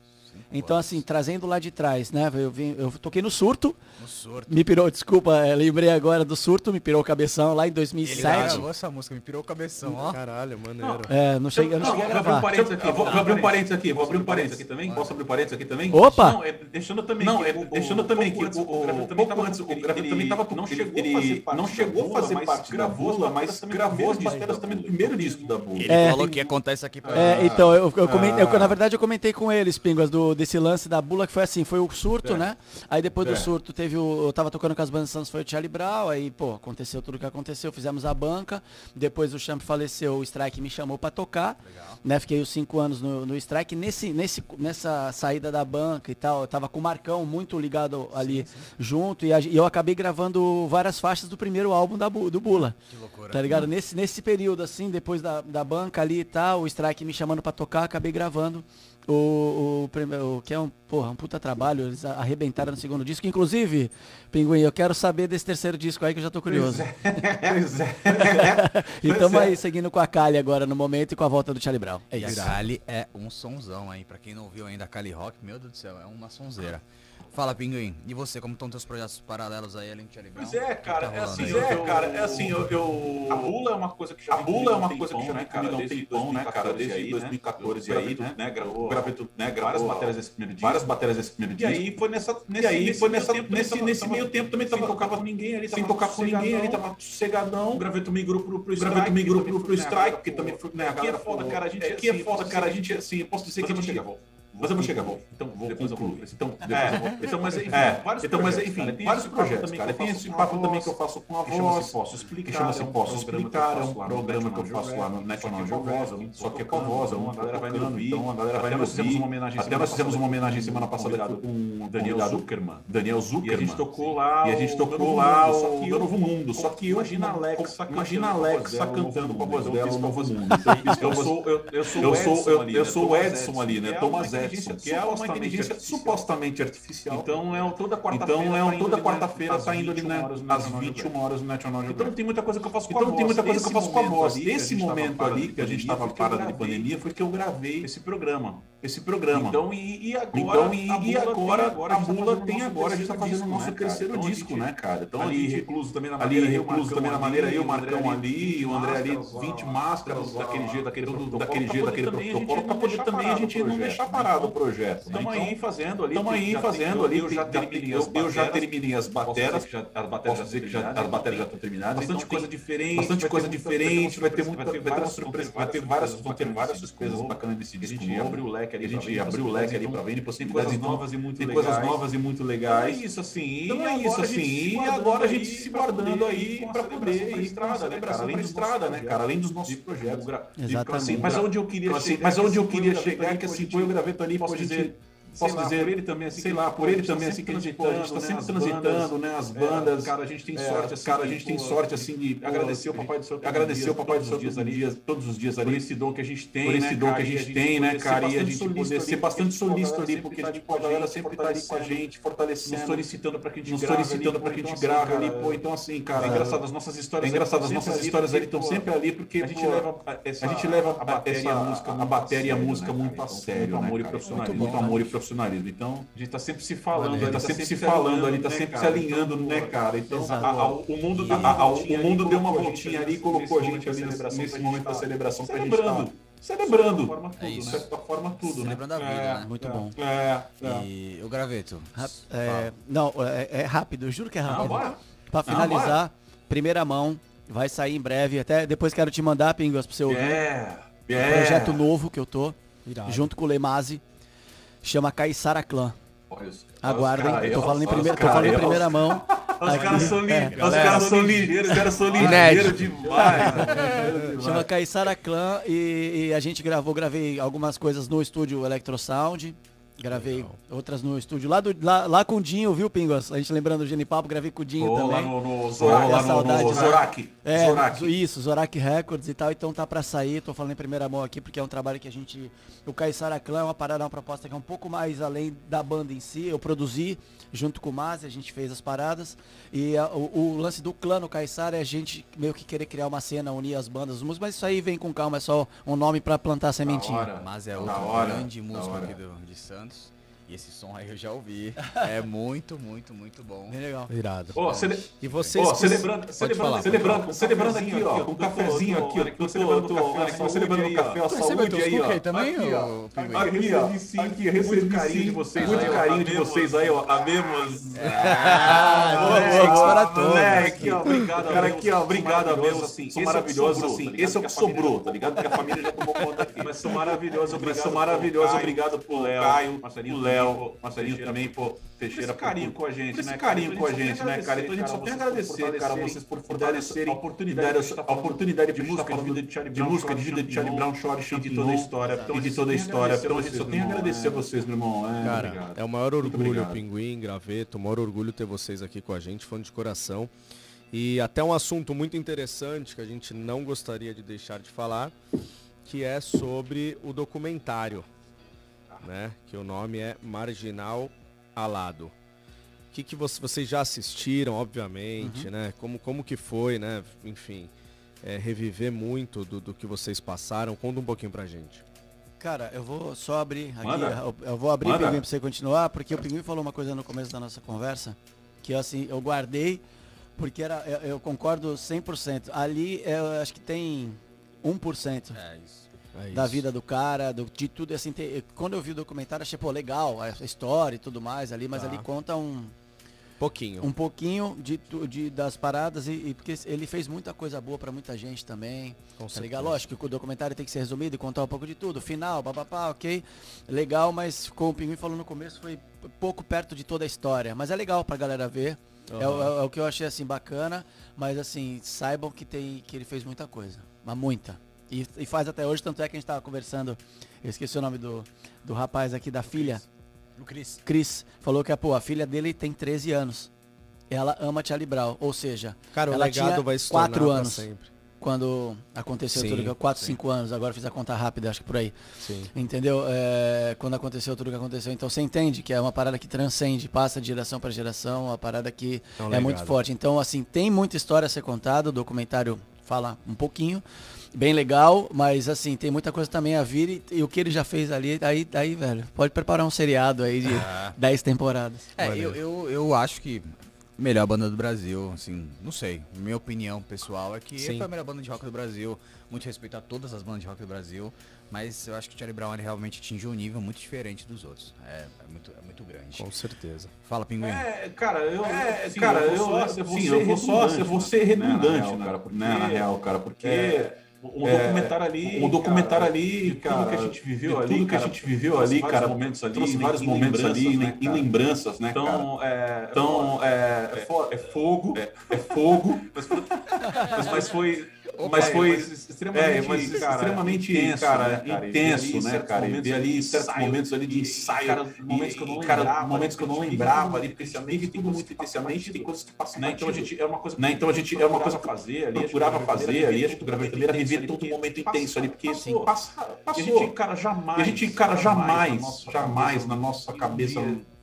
S1: Então, assim, trazendo lá de trás, né? Eu, vim, eu toquei no surto.
S4: No surto.
S1: Me pirou, desculpa, é, lembrei agora do surto, me pirou o cabeção lá em
S4: Ele
S1: 2007.
S4: gravou essa música, me pirou o cabeção, ó.
S10: Caralho, maneiro.
S1: É, não cheguei, eu não
S2: Não,
S1: cheguei a
S2: vou abrir um
S1: gravar.
S2: parênteses aqui, vou, vou abrir um parênteses aqui, vou abrir um parênteses aqui também. Posso abrir um parênteses aqui também?
S1: Opa!
S2: Não, é, deixando também não, é, deixando também que o, o, o, pouco antes, o Gravito também tava não chegou a fazer parte, não chegou a fazer parte da Bula, mas gravou as bateras também do primeiro disco da Bula.
S4: Ele
S1: É.
S4: falou que ia contar isso aqui pra
S1: É, então, eu, eu comentei, na verdade eu comentei com eles, Pingas, do, desse lance da bula, que foi assim, foi o surto, né? Aí depois do
S2: É.
S1: surto teve o. Eu tava tocando com as bandas Santos, foi o Charlie Brown, aí, pô, aconteceu tudo o que aconteceu, fizemos a banca, depois o Champ faleceu, o Strike me chamou pra tocar. Né, fiquei os cinco anos no, no Strike. Nesse, nesse, nessa saída da banca e tal, eu tava com o Marcão muito ligado ali junto, e, a- e eu acabei gravando várias faixas do primeiro álbum da, do Bula.
S4: Que loucura.
S1: Tá ligado? Nesse, nesse período, assim, depois da, da banca ali e tal, o Strike me chamando pra tocar, acabei gravando o, o, o que é um, porra, um puta trabalho. Eles arrebentaram no segundo disco. Inclusive, Pinguim, eu quero saber desse terceiro disco aí que eu já tô curioso.
S2: Pois é.
S1: E tamo aí seguindo com a Kali agora no momento e com a volta do Charlie Brown. É
S4: E a
S1: isso.
S4: Kali é um sonzão aí, pra quem não viu ainda a Kali Rock, meu Deus do céu, é uma sonzeira. Fala, Pinguim. E você, como estão teus projetos paralelos aí, além de Charlie Brown?
S2: Pois é, cara,
S4: que
S2: é
S4: tá
S2: assim, é, cara, é assim, eu, eu- A bula é uma coisa que já A bula é uma coisa que já comigo há um tempão, né, cara, desde 2014 aí, né, gravou, gravei tudo, né, gravou. Várias matérias desse primeiro disco, várias matérias desse primeiro disco. E aí foi nessa, nesse, aí foi nessa, nesse, nesse meio tempo também tava tocava com ninguém ali, sem tocar com ninguém ali, tava sossegadão. O graveto migrou pro, pro Strike, graveto migrou pro, pro Strike, porque também foi, né, aqui é foda, cara, a gente aqui é foda, cara, a gente assim, eu posso dizer que a gente mas eu vou chegar, vou. Então, vou depois eu vou. Então, depois eu vou. Então, mas enfim, é, vários então, mas enfim, vários projetos, cara. Tem esse papo também que eu faço com a voz, posso explicar, chama-se Posso Explicar, é um programa que eu faço lá no National Geographic, só que é com a voz, a galera vai me ouvir, então a galera vai me ouvir. Até nós fizemos uma homenagem semana passada com o Daniel Zuckerman, Daniel Zuckerman. E a gente tocou lá, e a gente tocou lá o Novo Mundo, só que imagina Alexa, imagina Alexa cantando com a voz dela Novo Mundo. Eu sou eu sou eu sou o Edson ali, né? Thomas Edson, que é uma inteligência supostamente artificial. Então é toda quarta-feira. Então é toda quarta-feira tá indo ali né, às 21 horas no National Geographic. Então tem muita coisa que eu faço com a voz. Então tem muita coisa que eu faço com a voz. Esse momento ali que a gente estava parado de pandemia foi que eu gravei esse programa. Esse programa. Então e, e agora então, e, e agora a Bula tem agora a gente está fazendo o nosso terceiro disco, né, cara? Então ali recluso também na maneira, ali recluso também na maneira, eu, o Marcão ali, o André ali, 20 máscaras daquele jeito, daquele daquele jeito, daquele protocolo para poder também a gente não deixar parado o projeto. Estamos aí fazendo ali. Estamos aí fazendo ali. Eu já terminei as bateras. As bateras já que as bateras já estão terminadas. Bastante coisa diferente. Bastante coisa diferente. Vai ter muita surpresa. Vai ter várias surpresas bacanas desse disco. A gente abriu o leque ali. A gente abriu o leque ali para ver possibilidades novas e muito legais. Tem coisas novas e muito legais. É isso assim. Então é isso assim. E agora a gente se guardando aí para poder ir para a celebração além da estrada, né, cara? Além dos nossos projetos.
S1: Exatamente.
S2: Mas onde eu queria chegar, mas onde eu queria chegar é que assim, foi o graveto ali, posso dizer posso dizer, por ele também assim, sei lá, por ele também assim que a gente está sempre transitando, né, as bandas, cara, a gente tem sorte, assim, cara, a gente tem sorte assim de agradecer o papai do céu, agradecer o papai do céu dias ali, todos os dias ali, por esse dom que a gente tem, por esse dom que a gente tem, né, cara, e a gente poder ser bastante solícito ali, porque tipo, a galera sempre tá ali com a gente, fortalecendo, nos solicitando para que a gente grave, solicitando para que a gente grave ali, pô, então assim, cara, é engraçado as nossas histórias, é engraçado as nossas histórias ali estão sempre ali porque a gente leva a gente leva a bateria a música, a bateria a música muito a sério, muito amor e profissionalismo, muito amor e profissionalismo, então a gente tá sempre se falando, a gente tá sempre se falando ali, tá sempre se alinhando, né, cara? Então, a- a- o mundo, a- a- o mundo deu uma voltinha ali e colocou a gente ali nesse, nesse momento da celebração pra gente estar celebrando,
S4: É
S2: de
S4: isso.
S2: certa forma, tudo, né?
S4: Celebrando a vida,
S2: É,
S4: né?
S1: Muito bom.
S2: É, é.
S4: E o graveto.
S1: É, não, é, é rápido, eu juro que é rápido. Pra finalizar, primeira mão, vai sair em breve. Até depois quero te mandar, Pingas, pra você ouvir.
S2: É,
S1: Um
S2: é.
S1: projeto novo que eu tô, junto com o Lemase. Chama Caissara Clã. Aguardem,
S2: os
S1: tô falando em primeira,
S2: olha
S1: tô
S2: os
S1: falando em
S2: caras,
S1: primeira mão.
S2: Os caras são
S1: é.
S2: ligeiros, os caras são ligeiros, os caras são ligeiros demais. né?
S1: Chama Caissara Clã e, e a gente gravou, gravei algumas coisas no estúdio Electro Sound. Gravei outras no estúdio lá, do, lá, lá com o Dinho, viu, Pingos? A gente lembrando do Genipapo, gravei com o Dinho
S2: lá
S1: também.
S2: no, no,
S1: Ah,
S2: Zorak,
S1: é
S2: lá no,
S1: saudade,
S2: no
S1: né?
S2: Zorak.
S1: É,
S2: Zorak.
S1: isso, Zorak Records e tal, então tá pra sair, tô falando em primeira mão aqui, porque é um trabalho que a gente. O Caissara Clã é uma parada, uma proposta que é um pouco mais além da banda em si. Eu produzi junto com o Masi, a gente fez as paradas. E a- o, o lance do clã no Caissara é a gente meio que querer criar uma cena, unir as bandas, os músicos, mas isso aí vem com calma, é só um nome pra plantar a sementinha.
S4: Mas é outro grande músico aqui do, de Santos. E esse som aí eu já ouvi. É muito, muito, muito bom.
S1: Bem legal.
S10: Irado.
S2: Ó, cele...
S10: E vocês.
S2: Ó, celebrando, celebrando,
S10: falar,
S2: celebrando, celebrando aqui, ó, com um cafezinho aqui, ó, tô celebrando o café, tô celebrando o café, a saúde aí, ó.
S4: também,
S2: Aqui, ó. Aqui, ó, aqui, recebi carinho de vocês, muito carinho de vocês aí, ó, amemos.
S1: Para todos.
S2: Moleque, ó, obrigado, cara, aqui, ó, obrigado a Deus, assim, sou maravilhoso, assim, esse é o que sobrou, tá ligado? Porque a família já tomou conta aqui. Mas sou maravilhoso, obrigado, sou maravilhoso, obrigado pro Léo, Caio, o Léo, Marcelinho também, pô, Teixeira, carinho com a gente, né? Carinho com a gente, né, cara? Então a gente só tem a agradecer, cara, vocês por fortalecerem a oportunidade, a oportunidade de música, de vida de Charlie Brown, de música, de vida de Charlie Brown, Chore, e de toda a história, e de toda a história. Então a gente só tem a agradecer a vocês, meu irmão. É,
S10: Cara, é o maior orgulho. Pinguim, Graveto, o maior orgulho ter vocês aqui com a gente, fã de coração. E até um assunto muito interessante que a gente não gostaria de deixar de falar, que é sobre o documentário, né? Que o nome é Marginal Alado. O que, que você- vocês já assistiram, obviamente, né? Como, como que foi, né? Enfim, é, reviver muito do, do que vocês passaram. Conta um pouquinho pra gente.
S1: Cara, eu vou só abrir aqui. Eu, eu vou abrir,
S9: Manda.
S1: Pinguim, pra você continuar, porque o Pinguim falou uma coisa no começo da nossa conversa, que assim, eu guardei, porque era, eu, eu concordo 100%. Ali, eu acho que tem 1%
S4: É isso.
S3: É
S1: da vida do cara, do, de tudo, assim, tem- quando eu vi o documentário, achei, pô, legal, a história e tudo mais ali, mas
S3: Tá.
S1: ali conta um,
S3: Pouquinho.
S1: um pouquinho de, de das paradas e, e porque ele fez muita coisa boa pra muita gente também.
S3: Com
S1: Tá
S3: certeza.
S1: Lógico que o documentário tem que ser resumido e contar um pouco de tudo. Final, papapá, ok. Legal, mas como o Pinguim falou no começo, foi pouco perto de toda a história. Mas é legal pra galera ver. É, o- é o que eu achei assim bacana. Mas assim, saibam que, tem, que ele fez muita coisa. Mas muita. E, e faz até hoje, tanto é que a gente tava conversando. Eu esqueci o nome do, do rapaz aqui, da filha.
S4: O Cris.
S1: Cris falou que pô, a filha dele tem 13 anos. Ela ama Charlie Brown, ou seja,
S3: Cara, o
S1: ela
S3: legado
S1: tinha
S3: vai
S1: quatro anos
S3: sempre.
S1: quando aconteceu
S3: Sim,
S1: tudo, que 4,
S3: sim.
S1: 5 anos, agora fiz a conta rápida, acho que por aí.
S3: Sim.
S1: Entendeu? É, quando aconteceu tudo que aconteceu. Então você entende que é uma parada que transcende, passa de geração para geração, uma parada que
S3: É um
S1: é muito forte. Então, assim, tem muita história a ser contada, o documentário fala um pouquinho, bem legal, mas assim, tem muita coisa também a vir e, e o que ele já fez ali, aí, aí, velho, pode preparar um seriado aí de 10 temporadas.
S4: É, eu, eu, eu acho que melhor banda do Brasil, assim, não sei. Minha opinião pessoal é que
S3: Sim.
S4: foi a melhor banda de rock do Brasil. Muito respeito a todas as bandas de rock do Brasil. Mas eu acho que o Charlie Brown realmente atingiu um nível muito diferente dos outros. É, é muito, é muito grande.
S3: Com certeza.
S4: Fala, Pinguim.
S9: É, cara, eu,
S2: É,
S9: assim,
S2: cara,
S9: eu vou
S2: eu-
S9: só, eu
S2: eu
S9: vou eu só,
S2: redundante,
S9: eu vou
S2: né?
S9: ser redundante,
S2: Né, na
S9: cara,
S2: real,
S9: porque,
S2: né, na real, cara, porque
S9: o
S2: é,
S9: documentário ali,
S2: o documentário
S9: cara,
S2: ali, cara,
S9: tudo que a gente viveu ali,
S2: tudo que a
S9: cara,
S2: gente viveu ali,
S9: vários
S2: cara,
S9: momentos ali,
S2: trouxe vários momentos ali,
S9: lembranças,
S2: né,
S9: né,
S2: em lembranças, né?
S9: Então, é,
S2: Então, é,
S9: é, é fogo,
S2: é, é fogo,
S9: mas, mas foi,
S2: mas
S9: é,
S2: foi
S9: mas extremamente,
S2: é, mas
S9: cara,
S2: extremamente
S9: intenso,
S2: cara,
S9: né, cara? E
S2: intenso,
S9: ver ali
S2: né, cara? E
S9: momentos
S2: ver ali
S9: de
S2: certos
S9: ensaio,
S2: momentos ali de ensaio,
S9: cara, momentos que eu não
S2: e,
S9: lembrava,
S2: momentos que eu não lembrava,
S9: ali, porque tem muito especialmente, tem coisas que passam
S2: né? Então a
S9: batido.
S2: gente é uma coisa,
S9: né? Então a gente é uma coisa que fazer ali,
S2: procurava fazer ali, acho que o
S9: gravei
S2: gravei também era viver todo momento intenso ali, porque
S9: passou,
S2: passa-
S9: e a
S2: passou.
S9: gente, cara, jamais,
S2: a gente, cara, jamais, jamais na nossa cabeça,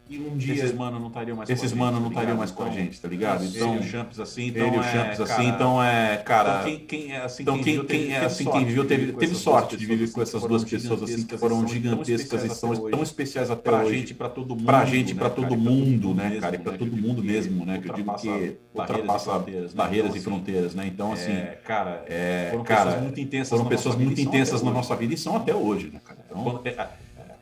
S9: e um dia
S2: esses
S9: mano não estariam mais
S2: esses
S9: com a
S2: mano
S9: gente,
S2: não
S9: tá
S2: estariam
S9: ligado?
S2: mais com a
S9: Então,
S2: gente, tá ligado?
S9: Então,
S2: Então,
S9: ele o Champs assim, então
S2: ele e o
S9: é,
S2: Champs assim,
S9: cara,
S2: então é, cara.
S9: então quem, quem é assim,
S2: Então quem, quem é assim, quem viveu teve, teve sorte de viver com essas duas pessoas assim que foram gigantescas e são tão especiais até
S9: pra
S2: hoje.
S9: gente, pra todo mundo,
S2: pra gente,
S9: né,
S2: pra
S9: cara,
S2: todo
S9: e
S2: mundo, né, cara, e pra todo mundo mesmo, né, que eu digo
S9: ultrapassa
S2: que
S9: barreiras e
S2: ultrapassa
S9: fronteiras, né?
S2: barreiras
S9: Então,
S2: e
S9: assim,
S2: fronteiras, né? Então, assim,
S9: é, cara,
S2: é,
S9: foram
S2: cara,
S9: pessoas muito intensas
S2: foram pessoas muito intensas na nossa vida e são até hoje, né, cara?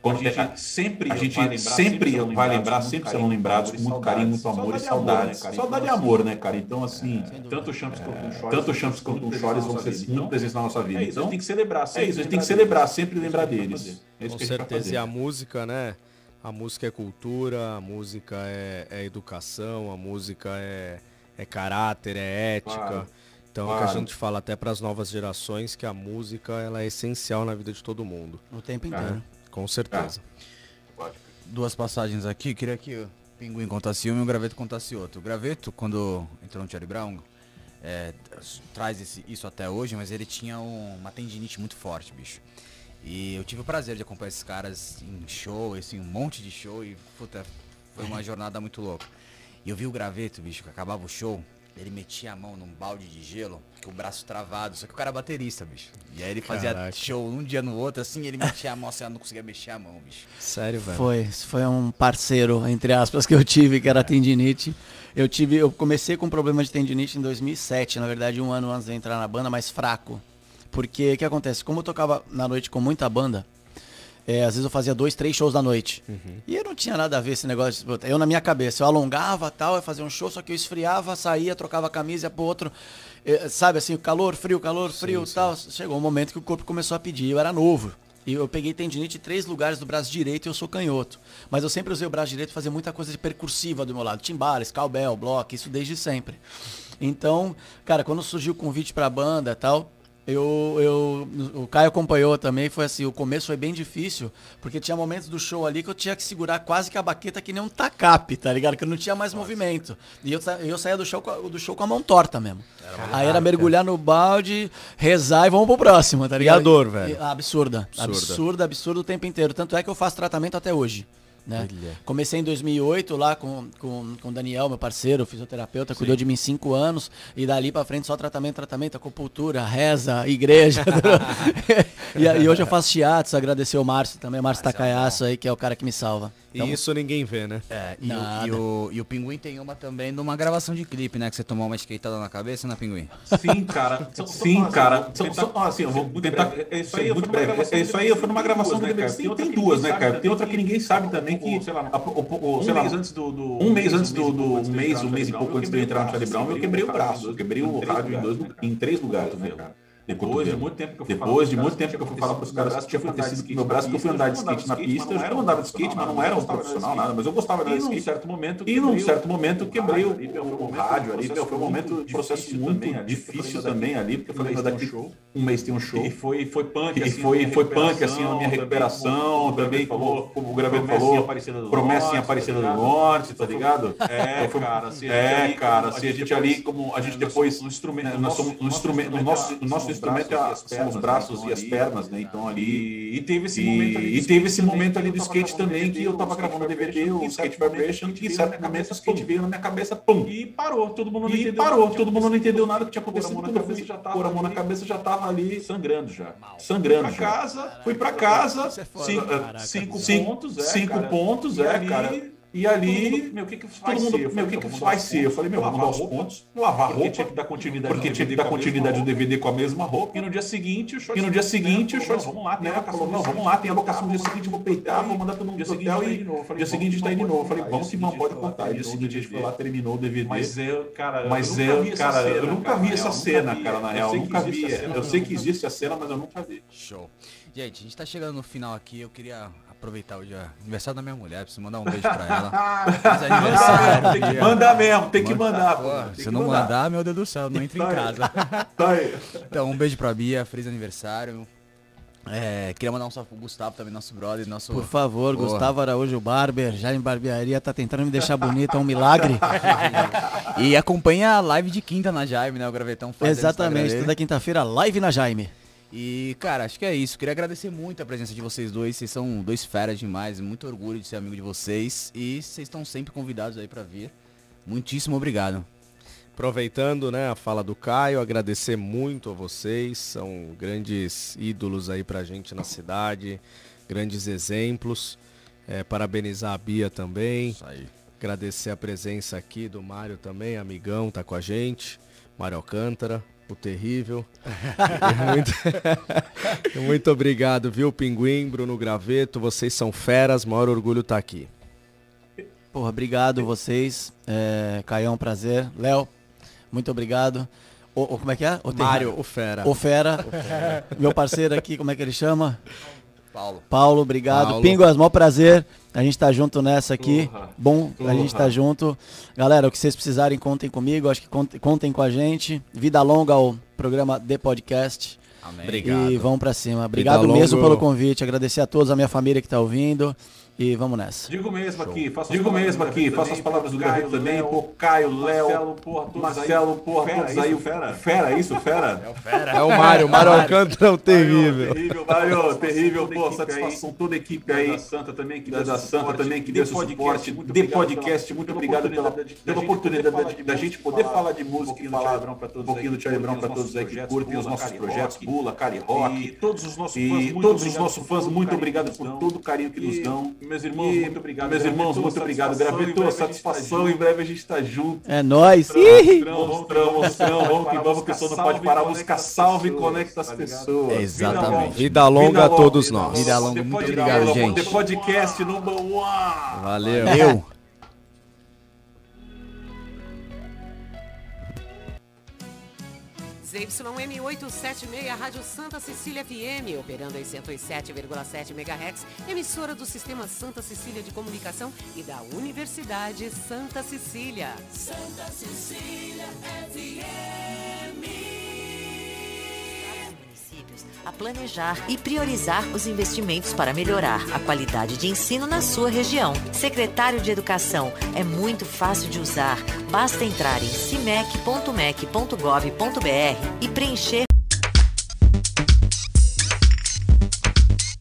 S9: É, a gente
S2: é,
S9: sempre
S2: a gente
S9: vai lembrar,
S2: sempre
S9: serão
S2: vai lembrar,
S9: lembrados com
S2: sempre
S9: muito
S2: serão lembrados com muito carinho, muito amor e saudade.
S9: cara?
S2: Saudade e amor, né, cara? Então, assim,
S9: Tanto o Champs quanto o Chores,
S2: tanto Champs quanto o Chores vão ser muito presentes na nossa vida.
S9: É a
S2: Então,
S9: gente tem que celebrar.
S2: é
S9: sempre
S2: isso, a gente tem que celebrar, sempre
S9: É
S2: lembrar deles. É
S3: Com certeza. E a música, né? A música é cultura, a música é, é educação, a música é, é caráter, é ética.
S2: Claro,
S3: Então é o que
S2: claro.
S3: a gente fala até para as novas gerações que a música ela é essencial na vida de todo mundo.
S1: O tempo inteiro.
S3: Com certeza.
S4: Duas passagens aqui. Queria que o Pinguim contasse uma e o Graveto contasse outra. O Graveto, quando entrou no Charlie Brown, é, traz esse- isso até hoje, mas ele tinha um- uma tendinite muito forte, bicho. E eu tive o prazer de acompanhar esses caras em show, assim, um monte de show e, puta, foi uma jornada muito louca. E eu vi o graveto, bicho, que acabava o show, ele metia a mão num balde de gelo, com o braço travado, só que o cara é baterista, bicho. E aí ele fazia
S3: Caraca.
S4: show um dia no outro, assim, ele metia a mão, assim, eu não conseguia mexer a mão, bicho.
S3: Sério, velho.
S1: Foi, foi um parceiro, entre aspas, que eu tive, que era tendinite. Eu tive, eu comecei com problema de tendinite em 2007, na verdade, um ano antes de entrar na banda, mais fraco. Porque o que acontece? Como eu tocava na noite com muita banda, é, às vezes eu fazia dois, três shows da noite. E eu não tinha nada a ver esse negócio. de- Eu na minha cabeça, eu alongava tal, eu fazia um show, só que eu esfriava, saía, trocava a camisa ia pro outro. eh, sabe assim, calor, frio, calor, frio tal. Chegou um momento que o corpo começou a pedir. Eu era novo. E eu peguei tendinite em três lugares do braço direito e eu sou canhoto. Mas eu sempre usei o braço direito pra fazer muita coisa de percursiva do meu lado. Timbales, cowbell, block, isso desde sempre. Então, cara, quando surgiu o convite pra banda e tal, eu, eu, o Caio acompanhou também, foi assim, o começo foi bem difícil, porque tinha momentos do show ali que eu tinha que segurar quase que a baqueta que nem um tacape, tá ligado? Que eu não tinha mais movimento. E eu, eu saía do show, com a- do show com a mão torta mesmo. Aí era mergulhar no balde, rezar e vamos pro próximo, tá ligado?
S3: a dor, velho?
S1: E- absurda.
S3: Absurda.
S1: Absurda, absurda o tempo inteiro. Tanto é que eu faço tratamento até hoje. Né? Comecei em 2008 lá com, com, com o Daniel, meu parceiro, fisioterapeuta, cuidou de mim cinco anos. E dali pra frente só tratamento, tratamento, acupuntura, reza, igreja. e, e hoje eu faço shiatsu, agradecer o Márcio também, o Márcio Takayasu aí, que é o cara que me salva.
S10: E isso ninguém vê, né?
S4: É, e o, e, o, e o Pinguim tem uma também de uma gravação de clipe, né? Que você tomou uma skateada na cabeça, né, Pinguim?
S2: Sim, cara. Sim, cara. São, são, assim, eu vou tentar. É isso aí, muito breve. É isso aí, eu fui numa gravação do DVD. Tem, tem duas, né, cara? Tem outra que ninguém sabe também que, sei lá, sei lá,
S9: antes do,
S2: um mês antes do, um mês, um mês e pouco antes de eu entrar no Charlie Brown, eu quebrei o braço. Eu quebrei o rádio em, dois, em três lugares, né, cara? Depois de muito tempo que eu fui Depois de muito tempo que eu fui falar para os caras que tinha acontecido com meu braço, que eu fui andar de skate na pista, eu andava de skate, mas não era um profissional, nada, mas eu gostava de skate. certo momento, e num certo momento quebrei o, rádio ali, foi um momento de processo muito difícil também ali, porque eu falei, daqui um mês tem um show.
S9: E foi, foi punk,
S2: E
S9: assim,
S2: foi, punk, assim, na minha
S9: recuperação,
S2: também, como, como o Graveto falou, promessa em Aparecida
S9: tá
S2: do? Norte, tá ligado?
S9: É, cara, assim, a gente
S2: é,
S9: ali,
S2: cara,
S9: como
S2: assim, a gente ali, como a gente depois,
S9: no instrumento,
S2: no nosso, instrumento é- são os braços e as pernas, né? Então ali
S9: E, e teve esse
S2: e,
S9: momento ali.
S2: e teve esse momento ali do skate também que eu tava gravando DVD, o Skate Vibration, e em certo momento o skate veio na minha cabeça, pum!
S9: E parou, todo mundo não
S2: E
S9: entendeu.
S2: parou,
S9: nada,
S2: todo mundo não entendeu nada que tinha acontecido.
S9: Pôr a mão na
S2: fui
S9: cabeça, já tava
S2: pôr a mão na cabeça, já tava ali sangrando já. Sangrando
S9: Pra
S2: já.
S9: casa,
S2: Fui pra casa, cinco,
S1: Caraca,
S2: cinco, pontos,
S9: é,
S2: cinco pontos,
S9: E
S2: é, cara. E ali,
S9: meu, o que que
S2: todo
S9: vai
S2: mundo,
S9: ser? Eu
S2: meu,
S9: falei,
S2: o que
S9: meu,
S2: que
S9: vamos
S2: vai ser? Eu falei, meu, dar os
S9: lavar
S2: pontos, lavar
S9: Porque
S2: roupa,
S9: tinha que dar continuidade
S2: porque tinha que dar continuidade do. DVD com a mesma roupa.
S9: E no dia seguinte, o short
S2: E no dia seguinte, o
S9: falou, vamos lá, tem
S2: né,
S9: a locação
S2: não, vamos lá, tem a locação no dia seguinte, vou peitar, vou mandar todo mundo pro hotel e dia seguinte
S9: vamos
S2: tá aí de
S9: que
S2: novo. Falei, vamos que não pode contar. Dia seguinte a gente foi lá, terminou o DVD.
S9: Mas eu, cara,
S2: Mas
S9: eu,
S2: eu,
S9: nunca vi essa
S2: cara,
S9: cena,
S2: eu nunca
S9: cara,
S2: vi
S9: na
S2: essa
S9: real,
S2: cena, cara, na real. Nunca
S9: que
S2: vi. Eu sei que existe a cena, mas eu nunca vi.
S4: Show. Gente, a gente tá chegando no final aqui, eu queria aproveitar o dia aniversário da minha mulher, preciso mandar um beijo pra ela. Feliz aniversário.
S2: Tem que mandar mesmo, tem que
S4: Manda-
S2: mandar.
S4: Pô,
S2: tem
S4: se
S2: que
S4: não mandar, meu Deus do céu, não entra em casa.
S2: Tá aí.
S4: Então, um beijo pra Bia, feliz aniversário. É, queria mandar um salve pro Gustavo também, nosso brother, nosso.
S1: Por favor,
S4: Porra.
S1: Gustavo Araújo Barber, já em barbearia, tá tentando me deixar bonito, é um milagre.
S4: E acompanha a live de quinta na Jaime, né? O Gravetão faz
S1: Exatamente, toda quinta-feira, live na Jaime.
S4: E, cara, acho que é isso. Queria agradecer muito a presença de vocês dois. Vocês são dois feras demais. Muito orgulho de ser amigo de vocês. E vocês estão sempre convidados aí pra vir. Muitíssimo obrigado.
S10: Aproveitando né, a fala do Caio, agradecer muito a vocês, são grandes ídolos aí pra gente na cidade, grandes exemplos. É, parabenizar a Bia também.
S4: Isso aí.
S10: Agradecer a presença aqui do Mário também, amigão, tá com a gente. Mário Alcântara, o terrível. Muito... muito obrigado, viu, Pinguim, Bruno Graveto, vocês são feras, maior orgulho tá aqui.
S1: Porra, obrigado vocês. É, Caião, prazer. Léo, muito obrigado. O, o- como é que é? O
S10: Mário, o fera.
S1: O Fera. Meu parceiro aqui, como é que ele chama?
S4: Paulo.
S1: Paulo, obrigado.
S10: Paulo.
S1: Pinguas, maior prazer. A gente tá junto nessa aqui. Bom, a gente tá junto. Galera, o que vocês precisarem, contem comigo. Acho que contem, contem com a gente. Vida longa ao programa The Podcast.
S4: Amém.
S10: Obrigado.
S1: E vamos pra cima. Obrigado mesmo pelo convite. Agradecer a todos, a minha família que tá ouvindo. E vamos nessa.
S2: Digo mesmo aqui, faço Digo mesmo aqui, faço as palavras do Graveto também, pô, Caio, Léo,
S9: Marcelo, porra, todos
S2: Marcelo,
S9: aí.
S2: porra,
S9: Fera,
S2: todos
S9: isso,
S2: o
S9: fera.
S2: Fera, isso, Fera?
S10: É o Mário, o Mário Alcântara é o terrível.
S2: Terrível, Mário, terrível, pô, satisfação toda a equipe aí.
S9: Da Santa também, que
S2: Da,
S9: deu
S2: da
S9: esse
S2: Santa
S9: suporte.
S2: também, que deu esse
S9: podcast,
S2: suporte,
S9: muito
S2: de
S9: obrigado
S2: podcast,
S9: pela-
S2: muito obrigado pela,
S9: oportunidade
S2: pela
S9: da gente
S2: oportunidade
S9: poder
S2: da,
S9: falar de
S2: gente
S9: música,
S2: poder
S9: falar
S2: falar de música e falar
S9: todos
S2: um pouquinho do Charlie Brown para
S9: os
S2: todos aí que curtem os nossos projetos, Bula, Cari
S9: E
S2: Rock.
S9: todos os nossos fãs,
S2: E
S9: muito
S2: todos os
S9: obrigado
S2: nossos
S9: por
S2: fãs,
S9: todo o
S2: muito
S9: carinho
S2: obrigado
S9: que
S2: por todo o carinho que nos dão.
S9: Meus irmãos,
S2: E,
S9: muito obrigado.
S2: Meus irmãos, muito obrigado.
S9: satisfação,
S2: Gravetou,
S9: em breve a gente tá
S2: satisfação.
S9: junto.
S2: Em breve a gente tá junto.
S1: É nóis.
S2: Monstrão, monstrão, monstrão, vamos que vamos, que o som não pode parar. Música salve e conecta as
S9: tá
S2: pessoas.
S4: Exatamente.
S10: Vida longa a todos nós.
S4: Vida longa, muito obrigado, gente.
S2: The Podcast number one.
S10: Valeu.
S4: Eu.
S11: ZYM876, Rádio Santa Cecília FM, operando em 107,7 MHz, emissora do Sistema Santa Cecília de Comunicação e da Universidade Santa Cecília. Santa Cecília
S12: municípios a planejar e priorizar os investimentos para melhorar a qualidade de ensino na sua região. Secretário de Educação é muito fácil de usar. Basta entrar em cimec.mec.gov.br e preencher